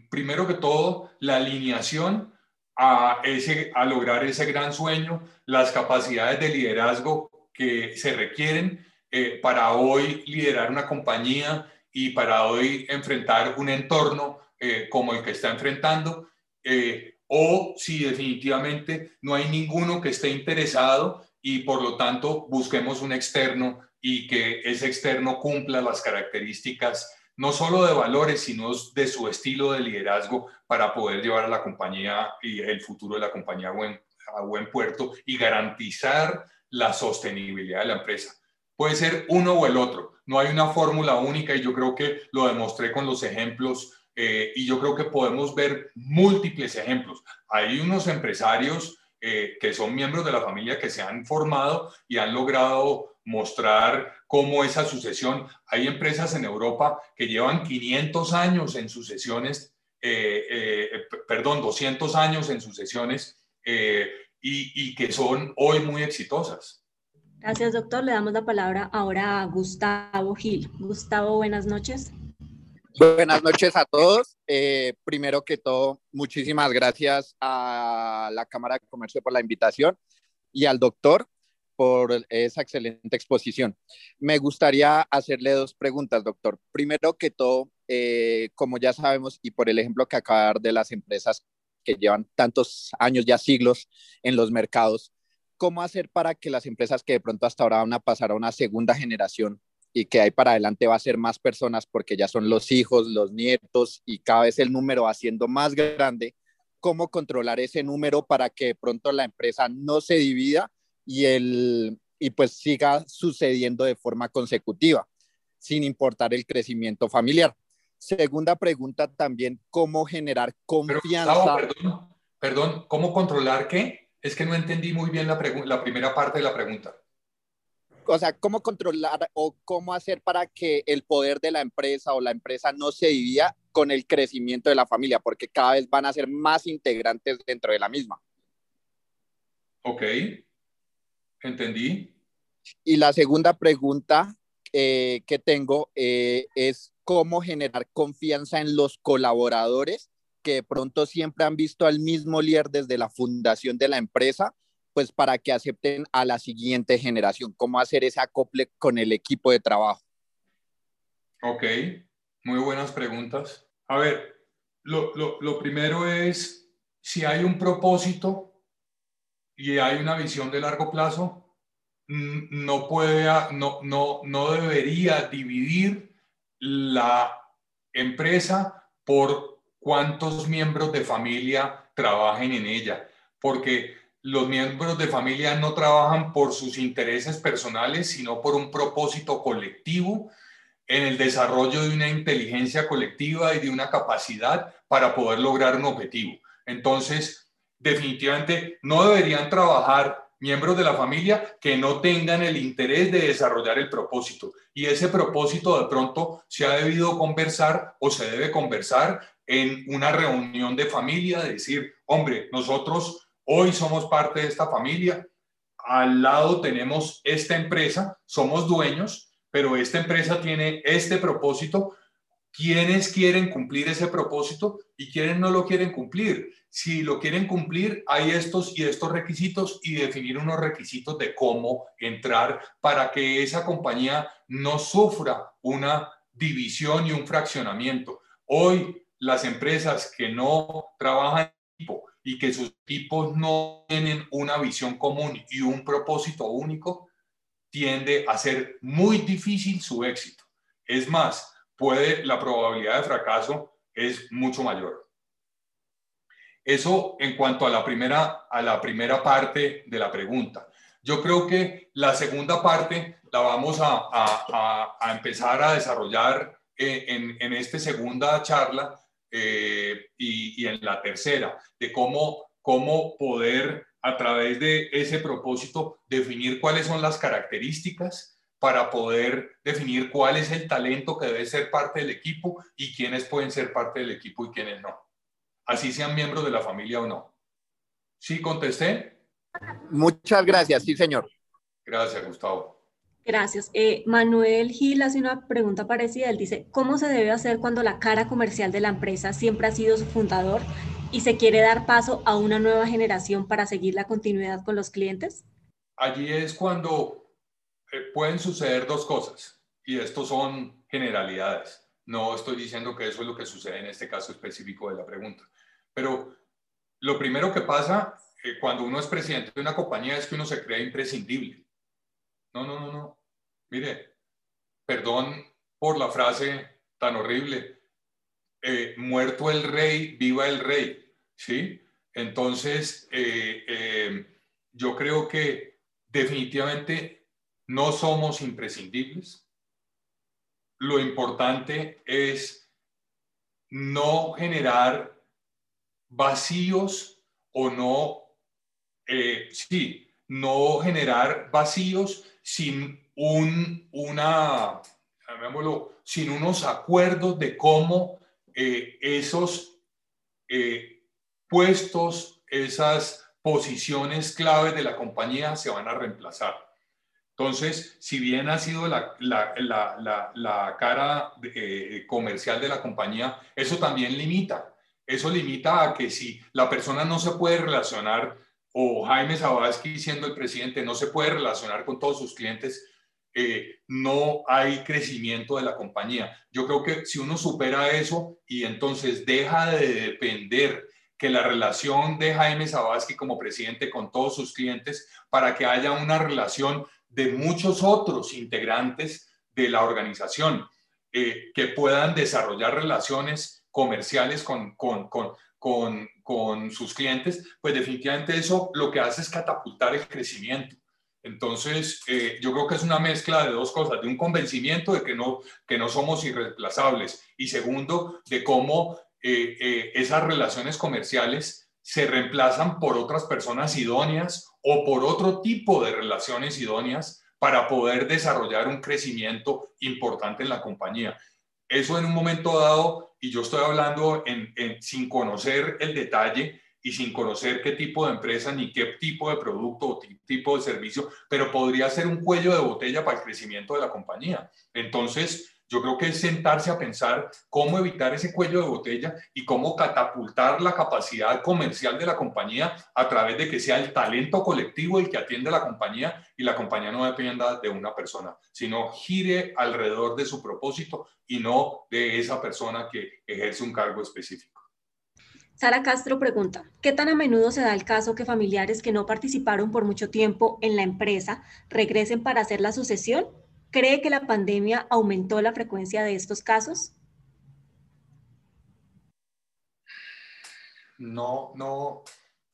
primero que todo, la alineación a, ese, a lograr ese gran sueño, las capacidades de liderazgo que se requieren eh, para hoy liderar una compañía y para hoy enfrentar un entorno eh, como el que está enfrentando, eh, o si definitivamente no hay ninguno que esté interesado y por lo tanto busquemos un externo y que ese externo cumpla las características no solo de valores, sino de su estilo de liderazgo para poder llevar a la compañía y el futuro de la compañía a buen, puerto y garantizar la sostenibilidad de la empresa. Puede ser uno o el otro, no hay una fórmula única y yo creo que lo demostré con los ejemplos eh, y yo creo que podemos ver múltiples ejemplos. Hay unos empresarios eh, que son miembros de la familia que se han formado y han logrado mostrar cómo esa sucesión, hay empresas en Europa que llevan 500 años en sucesiones, eh, eh, perdón, 200 años en sucesiones eh, y, que son hoy muy exitosas. Gracias, doctor. Le damos la palabra ahora a Gustavo Gil. Gustavo, buenas noches. Buenas noches a todos. primero que todo, muchísimas gracias a la Cámara de Comercio por la invitación y al doctor por esa excelente exposición. Me gustaría hacerle dos preguntas, doctor. Primero que todo, eh, como ya sabemos y por el ejemplo que acaba de dar de las empresas que llevan tantos años, ya siglos en los mercados, ¿cómo hacer para que las empresas que de pronto hasta ahora van a pasar a una segunda generación y que ahí para adelante va a ser más personas porque ya son los hijos, los nietos y cada vez el número va siendo más grande, cómo controlar ese número para que de pronto la empresa no se divida y, el, y pues siga sucediendo de forma consecutiva, sin importar el crecimiento familiar. Segunda pregunta también, ¿cómo generar confianza? perdón, perdón, ¿cómo controlar qué? Es que no entendí muy bien la, la primera parte de la pregunta o sea, cómo controlar o cómo hacer para que el poder de la empresa o la empresa no se divida con el crecimiento de la familia, porque cada vez van a ser más integrantes dentro de la misma. Ok, entendí. Y la segunda pregunta eh, que tengo eh, es cómo generar confianza en los colaboradores que de pronto siempre han visto al mismo líder desde la fundación de la empresa pues para que acepten a la siguiente generación? ¿Cómo hacer ese acople con el equipo de trabajo? Ok, muy buenas preguntas. A ver, lo, lo, lo primero es, si hay un propósito y hay una visión de largo plazo, no puede, no, no, no debería dividir la empresa por cuántos miembros de familia trabajen en ella, porque los miembros de familia no trabajan por sus intereses personales, sino por un propósito colectivo en el desarrollo de una inteligencia colectiva y de una capacidad para poder lograr un objetivo. Entonces, definitivamente no deberían trabajar miembros de la familia que no tengan el interés de desarrollar el propósito. Y ese propósito de pronto se ha debido conversar o se debe conversar en una reunión de familia, de decir, hombre, nosotros Hoy somos parte de esta familia. Al lado tenemos esta empresa, somos dueños, pero esta empresa tiene este propósito. ¿Quiénes quieren cumplir ese propósito y quiénes no lo quieren cumplir? Si lo quieren cumplir, hay estos y estos requisitos y definir unos requisitos de cómo entrar para que esa compañía no sufra una división y un fraccionamiento. Hoy las empresas que no trabajan y que sus equipos no tienen una visión común y un propósito único, tiende a ser muy difícil su éxito. Es más, puede la probabilidad de fracaso es mucho mayor. Eso en cuanto a la primera, a la primera parte de la pregunta. Yo creo que la segunda parte la vamos a, a, a empezar a desarrollar eh, en, en esta segunda charla eh, y, en la tercera, de cómo, cómo poder a través de ese propósito definir cuáles son las características para poder definir cuál es el talento que debe ser parte del equipo y quiénes pueden ser parte del equipo y quiénes no. Así sean miembros de la familia o no. ¿Sí contesté? Muchas gracias, sí, señor. Gracias, Gustavo. Gracias. Eh, Manuel Gil hace una pregunta parecida. Él dice, ¿cómo se debe hacer cuando la cara comercial de la empresa siempre ha sido su fundador y se quiere dar paso a una nueva generación para seguir la continuidad con los clientes? Allí es cuando eh, pueden suceder dos cosas y estos son generalidades. No estoy diciendo que eso es lo que sucede en este caso específico de la pregunta, pero lo primero que pasa eh, cuando uno es presidente de una compañía es que uno se cree imprescindible. No, no, no, no. Mire, perdón por la frase tan horrible. Eh, muerto el rey, viva el rey. ¿Sí? Entonces, eh, eh, yo creo que definitivamente no somos imprescindibles. Lo importante es no generar vacíos o no, sí, no generar vacíos sin un, una, sin unos acuerdos de cómo eh, esos eh, puestos, esas posiciones claves de la compañía se van a reemplazar. Entonces, si bien ha sido la, la, cara eh, comercial de la compañía, eso también limita. Eso limita a que si la persona no se puede relacionar o Jaime Zabadsky siendo el presidente no se puede relacionar con todos sus clientes, eh, no hay crecimiento de la compañía. Yo creo que si uno supera eso y entonces deja de depender que la relación de Jaime Zabadsky como presidente con todos sus clientes para que haya una relación de muchos otros integrantes de la organización eh, que puedan desarrollar relaciones comerciales con, con, con, con, sus clientes, pues definitivamente eso lo que hace es catapultar el crecimiento. Entonces, eh, yo creo que es una mezcla de dos cosas, de un convencimiento de que no, que no somos irreemplazables y segundo, de cómo eh, esas relaciones comerciales se reemplazan por otras personas idóneas o por otro tipo de relaciones idóneas para poder desarrollar un crecimiento importante en la compañía. Eso en un momento dado, y yo estoy hablando sin conocer el detalle y sin conocer qué tipo de empresa ni qué tipo de producto o tipo de servicio, pero podría ser un cuello de botella para el crecimiento de la compañía. Entonces, yo creo que es sentarse a pensar cómo evitar ese cuello de botella y cómo catapultar la capacidad comercial de la compañía a través de que sea el talento colectivo el que atiende la compañía y la compañía no dependa de una persona, sino gire alrededor de su propósito y no de esa persona que ejerce un cargo específico. Sara Castro pregunta, ¿qué tan a menudo se da el caso que familiares que no participaron por mucho tiempo en la empresa regresen para hacer la sucesión? ¿Cree que la pandemia aumentó la frecuencia de estos casos? No, no,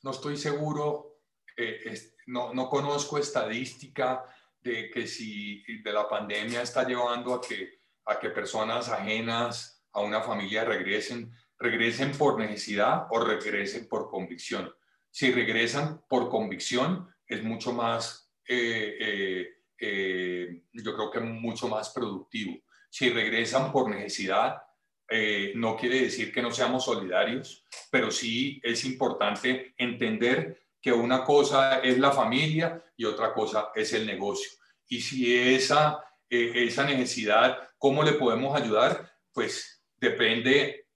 no estoy seguro. Eh, no, no, conozco estadística de que si de la pandemia está llevando a que, a que personas ajenas a una familia regresen, regresen por necesidad o regresen por convicción. Si regresan por convicción, es mucho más eh, eh, eh, yo creo que mucho más productivo. Si regresan por necesidad, eh, no quiere decir que no seamos solidarios, pero sí es importante entender que una cosa es la familia y otra cosa es el negocio. Y si esa, eh, esa necesidad, ¿cómo le podemos ayudar? Pues depende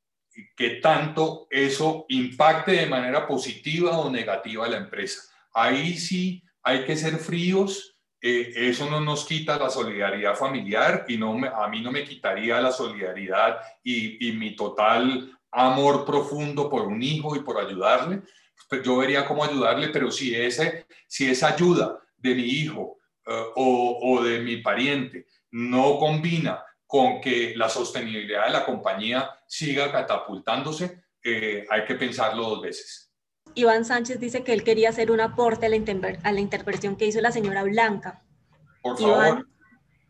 qué tanto eso impacte de manera positiva o negativa a la empresa. Ahí sí hay que ser fríos eh, eso no nos quita la solidaridad familiar y no a mí no me quitaría la solidaridad y, mi total amor profundo por un hijo y por ayudarle. Pues yo vería cómo ayudarle, pero si, ese, si esa ayuda de mi hijo eh, o, de mi pariente no combina con que la sostenibilidad de la compañía siga catapultándose, eh, hay que pensarlo dos veces. Iván Sánchez dice que él quería hacer un aporte a la, a la interpretación que hizo la señora Blanca. Por favor,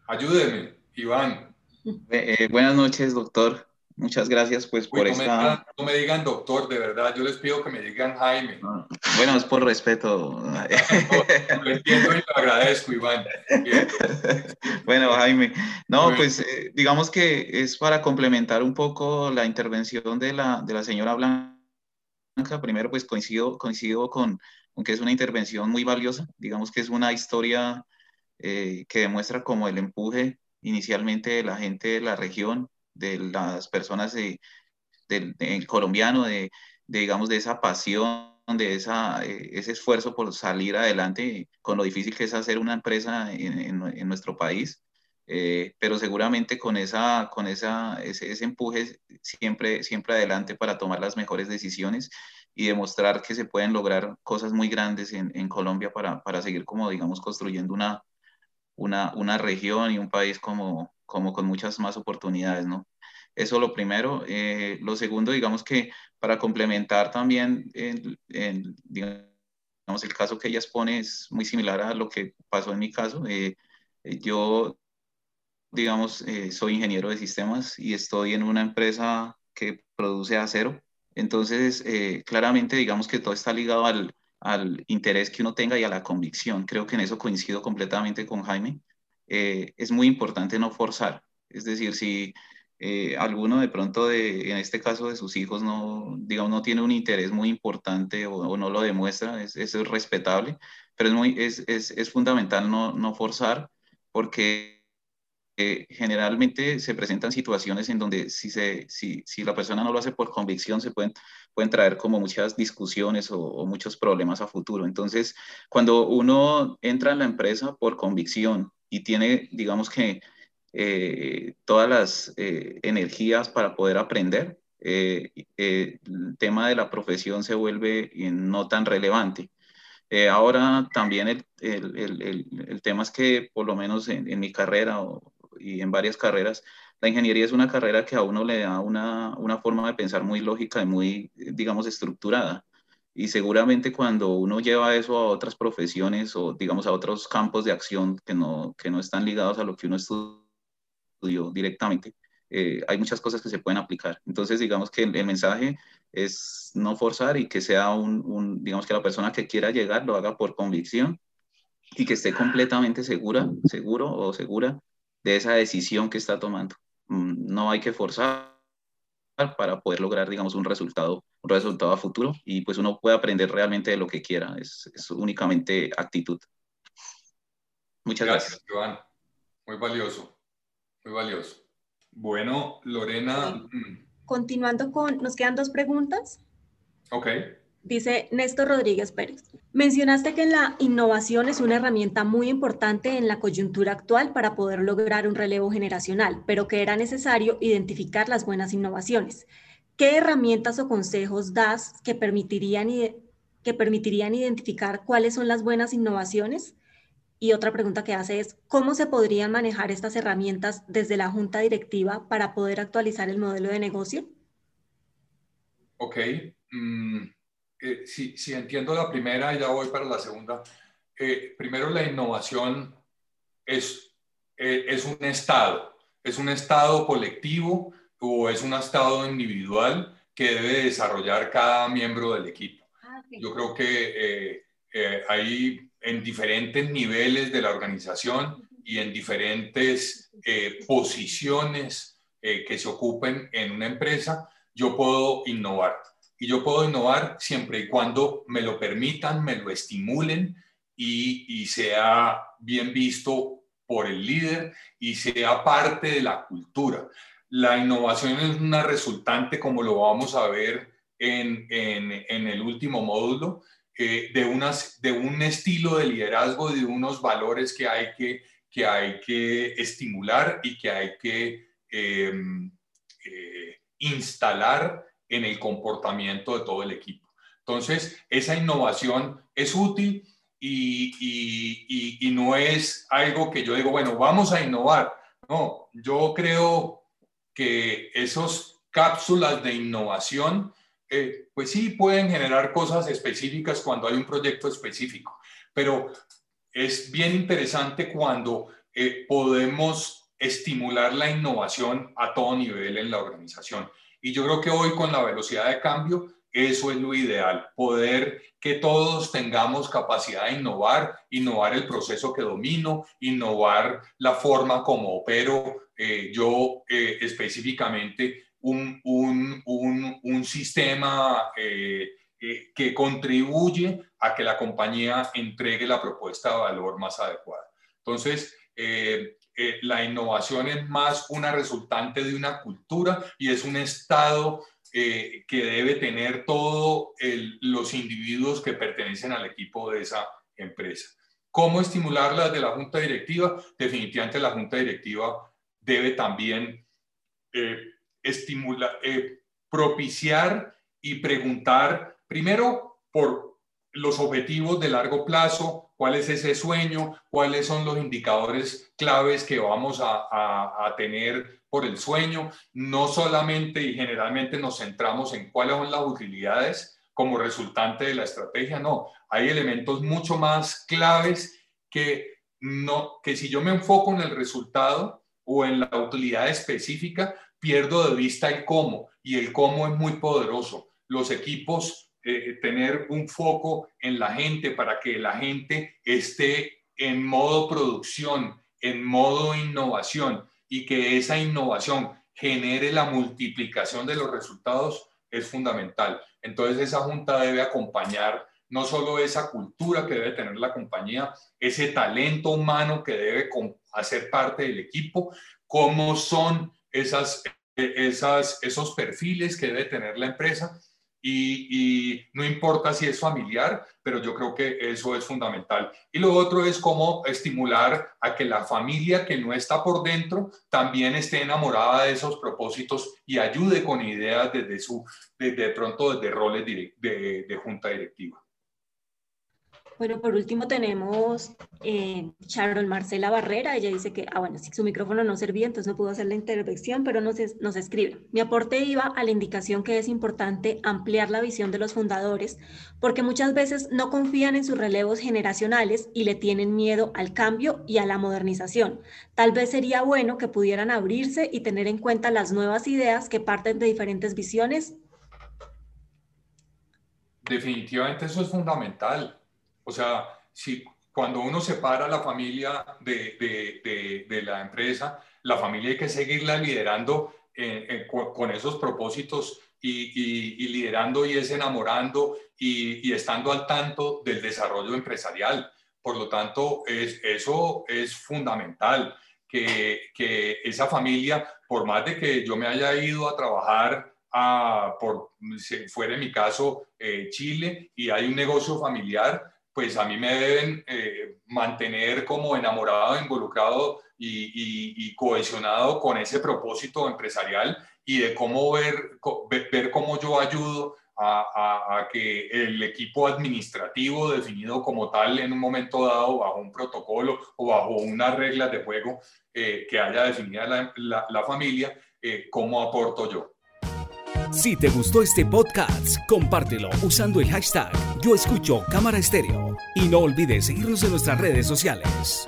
ayúdeme, Iván. Eh, eh, buenas noches, doctor. Muchas gracias pues por no esta... Me no me digan doctor, de verdad, yo les pido que me digan Jaime. Bueno, es por respeto. lo entiendo y lo agradezco, Iván. bueno, Jaime, no, pues eh, digamos que es para complementar un poco la intervención de la, de la señora Blanca primero pues coincido, coincido con, con, que es una intervención muy valiosa, digamos que es una historia eh, que demuestra como el empuje inicialmente de la gente de la región, de las personas de, del colombiano, de, digamos de esa pasión, de esa, eh, ese esfuerzo por salir adelante con lo difícil que es hacer una empresa en, en, nuestro país. Eh, pero seguramente con, esa, con esa, ese, ese, empuje siempre, siempre adelante para tomar las mejores decisiones y demostrar que se pueden lograr cosas muy grandes en, en Colombia para, para, seguir como, digamos, construyendo una, una, una, región y un país como, como con muchas más oportunidades, ¿no? Eso lo primero. Eh, lo segundo, digamos que para complementar también, el, digamos, el caso que ella expone es muy similar a lo que pasó en mi caso. Eh, yo digamos, eh, soy ingeniero de sistemas y estoy en una empresa que produce acero. Entonces, eh, claramente, digamos que todo está ligado al, al, interés que uno tenga y a la convicción. Creo que en eso coincido completamente con Jaime. Eh, es muy importante no forzar. Es decir, si alguno de pronto, de, en este caso de sus hijos, no, digamos, no tiene un interés muy importante o, no lo demuestra, es, eso es respetable, pero es, muy, es, es, es fundamental no, no forzar porque generalmente se presentan situaciones en donde si, se, si, si, la persona no lo hace por convicción, se pueden, pueden traer como muchas discusiones o, muchos problemas a futuro. Entonces, cuando uno entra en la empresa por convicción y tiene, digamos que, eh, todas las eh, energías para poder aprender, eh, el tema de la profesión se vuelve no tan relevante. ahora también el, el, el, el, tema es que por lo menos en, en mi carrera o, y en varias carreras, la ingeniería es una carrera que a uno le da una, una forma de pensar muy lógica y muy, digamos, estructurada. Y seguramente cuando uno lleva eso a otras profesiones o, digamos, a otros campos de acción que no, que no están ligados a lo que uno estudió directamente, eh, hay muchas cosas que se pueden aplicar. Entonces, digamos que el, el mensaje es no forzar y que sea un, un, digamos que la persona que quiera llegar lo haga por convicción y que esté completamente segura, seguro o segura de esa decisión que está tomando. Mm, no hay que forzar para poder lograr, digamos, un resultado, un resultado a futuro y pues uno puede aprender realmente de lo que quiera, es, es únicamente actitud. Muchas gracias. Gracias, Joan. Muy valioso, muy valioso. Bueno, Lorena. Mm. Continuando con, nos quedan dos preguntas. Ok. Dice Néstor Rodríguez Pérez. Mencionaste que la innovación es una herramienta muy importante en la coyuntura actual para poder lograr un relevo generacional, pero que era necesario identificar las buenas innovaciones. ¿Qué herramientas o consejos das que permitirían, que permitirían identificar cuáles son las buenas innovaciones? Y otra pregunta que hace es, ¿cómo se podrían manejar estas herramientas desde la junta directiva para poder actualizar el modelo de negocio? Ok. Mm, eh, si, si, entiendo la primera, ya voy para la segunda. Eh, primero, la innovación es, eh, es un estado, es un estado colectivo o es un estado individual que debe desarrollar cada miembro del equipo. Ah, Yo creo que hay en diferentes niveles de la organización y en diferentes posiciones que se ocupen en una empresa, yo puedo innovar y yo puedo innovar siempre y cuando me lo permitan, me lo estimulen y, sea bien visto por el líder y sea parte de la cultura. La innovación es una resultante, como lo vamos a ver en, el último módulo, eh, de, unas, de un estilo de liderazgo, de unos valores que hay que, que, hay que estimular y que hay que em, eh, instalar en el comportamiento de todo el equipo. Entonces, esa innovación es útil y, no es algo que yo digo, bueno, vamos a innovar. No, yo creo que esos cápsulas de innovación, eh, pues sí pueden generar cosas específicas cuando hay un proyecto específico, pero es bien interesante cuando eh, podemos estimular la innovación a todo nivel en la organización. Y yo creo que hoy con la velocidad de cambio, eso es lo ideal, poder que todos tengamos capacidad de innovar, innovar el proceso que domino, innovar la forma como opero eh, yo eh, específicamente un, un, un, un sistema eh, que contribuye a que la compañía entregue la propuesta de valor más adecuada. Entonces, eh, la innovación es más una resultante de una cultura y es un estado eh, que debe tener todos los individuos que pertenecen al equipo de esa empresa. ¿Cómo estimularla de la junta directiva? Definitivamente la junta directiva debe también eh, estimular, propiciar y preguntar primero por los objetivos de largo plazo, cuál es ese sueño, cuáles son los indicadores claves que vamos a, tener por el sueño. No solamente y generalmente nos centramos en cuáles son las utilidades como resultante de la estrategia, no, hay elementos mucho más claves que, no, que si yo me enfoco en el resultado o en la utilidad específica, pierdo de vista el cómo y el cómo es muy poderoso. Los equipos eh, tener un foco en la gente para que la gente esté en modo producción, en modo innovación y que esa innovación genere la multiplicación de los resultados es fundamental. Entonces esa junta debe acompañar no solo esa cultura que debe tener la compañía, ese talento humano que debe hacer parte del equipo, cómo son esas, esas, esos perfiles que debe tener la empresa y, no importa si es familiar, pero yo creo que eso es fundamental. Y lo otro es cómo estimular a que la familia que no está por dentro también esté enamorada de esos propósitos y ayude con ideas desde su, desde pronto desde roles de, de junta directiva. Bueno, por último tenemos eh, Sharon Marcela Barrera. Ella dice que, ah, bueno, si su micrófono no servía, entonces no pudo hacer la intervención, pero nos, nos escribe. Mi aporte iba a la indicación que es importante ampliar la visión de los fundadores, porque muchas veces no confían en sus relevos generacionales y le tienen miedo al cambio y a la modernización. Tal vez sería bueno que pudieran abrirse y tener en cuenta las nuevas ideas que parten de diferentes visiones. Definitivamente eso es fundamental o sea, si cuando uno separa la familia de, de, de, la empresa, la familia hay que seguirla liderando eh, eh, con, esos propósitos y, y, liderando y es enamorando y, y, estando al tanto del desarrollo empresarial. Por lo tanto, es, eso es fundamental, que, que, esa familia, por más de que yo me haya ido a trabajar a, por, fuera en mi caso, eh, Chile, y hay un negocio familiar, pues a mí me deben eh, mantener como enamorado, involucrado y, cohesionado con ese propósito empresarial y de cómo ver, ver, cómo yo ayudo a, que el equipo administrativo definido como tal en un momento dado bajo un protocolo o bajo unas reglas de juego eh, que haya definida la, familia, eh, cómo aporto yo. Si te gustó este podcast, compártelo usando el hashtag Yo Escucho Cámara Estéreo y no olvides seguirnos en nuestras redes sociales.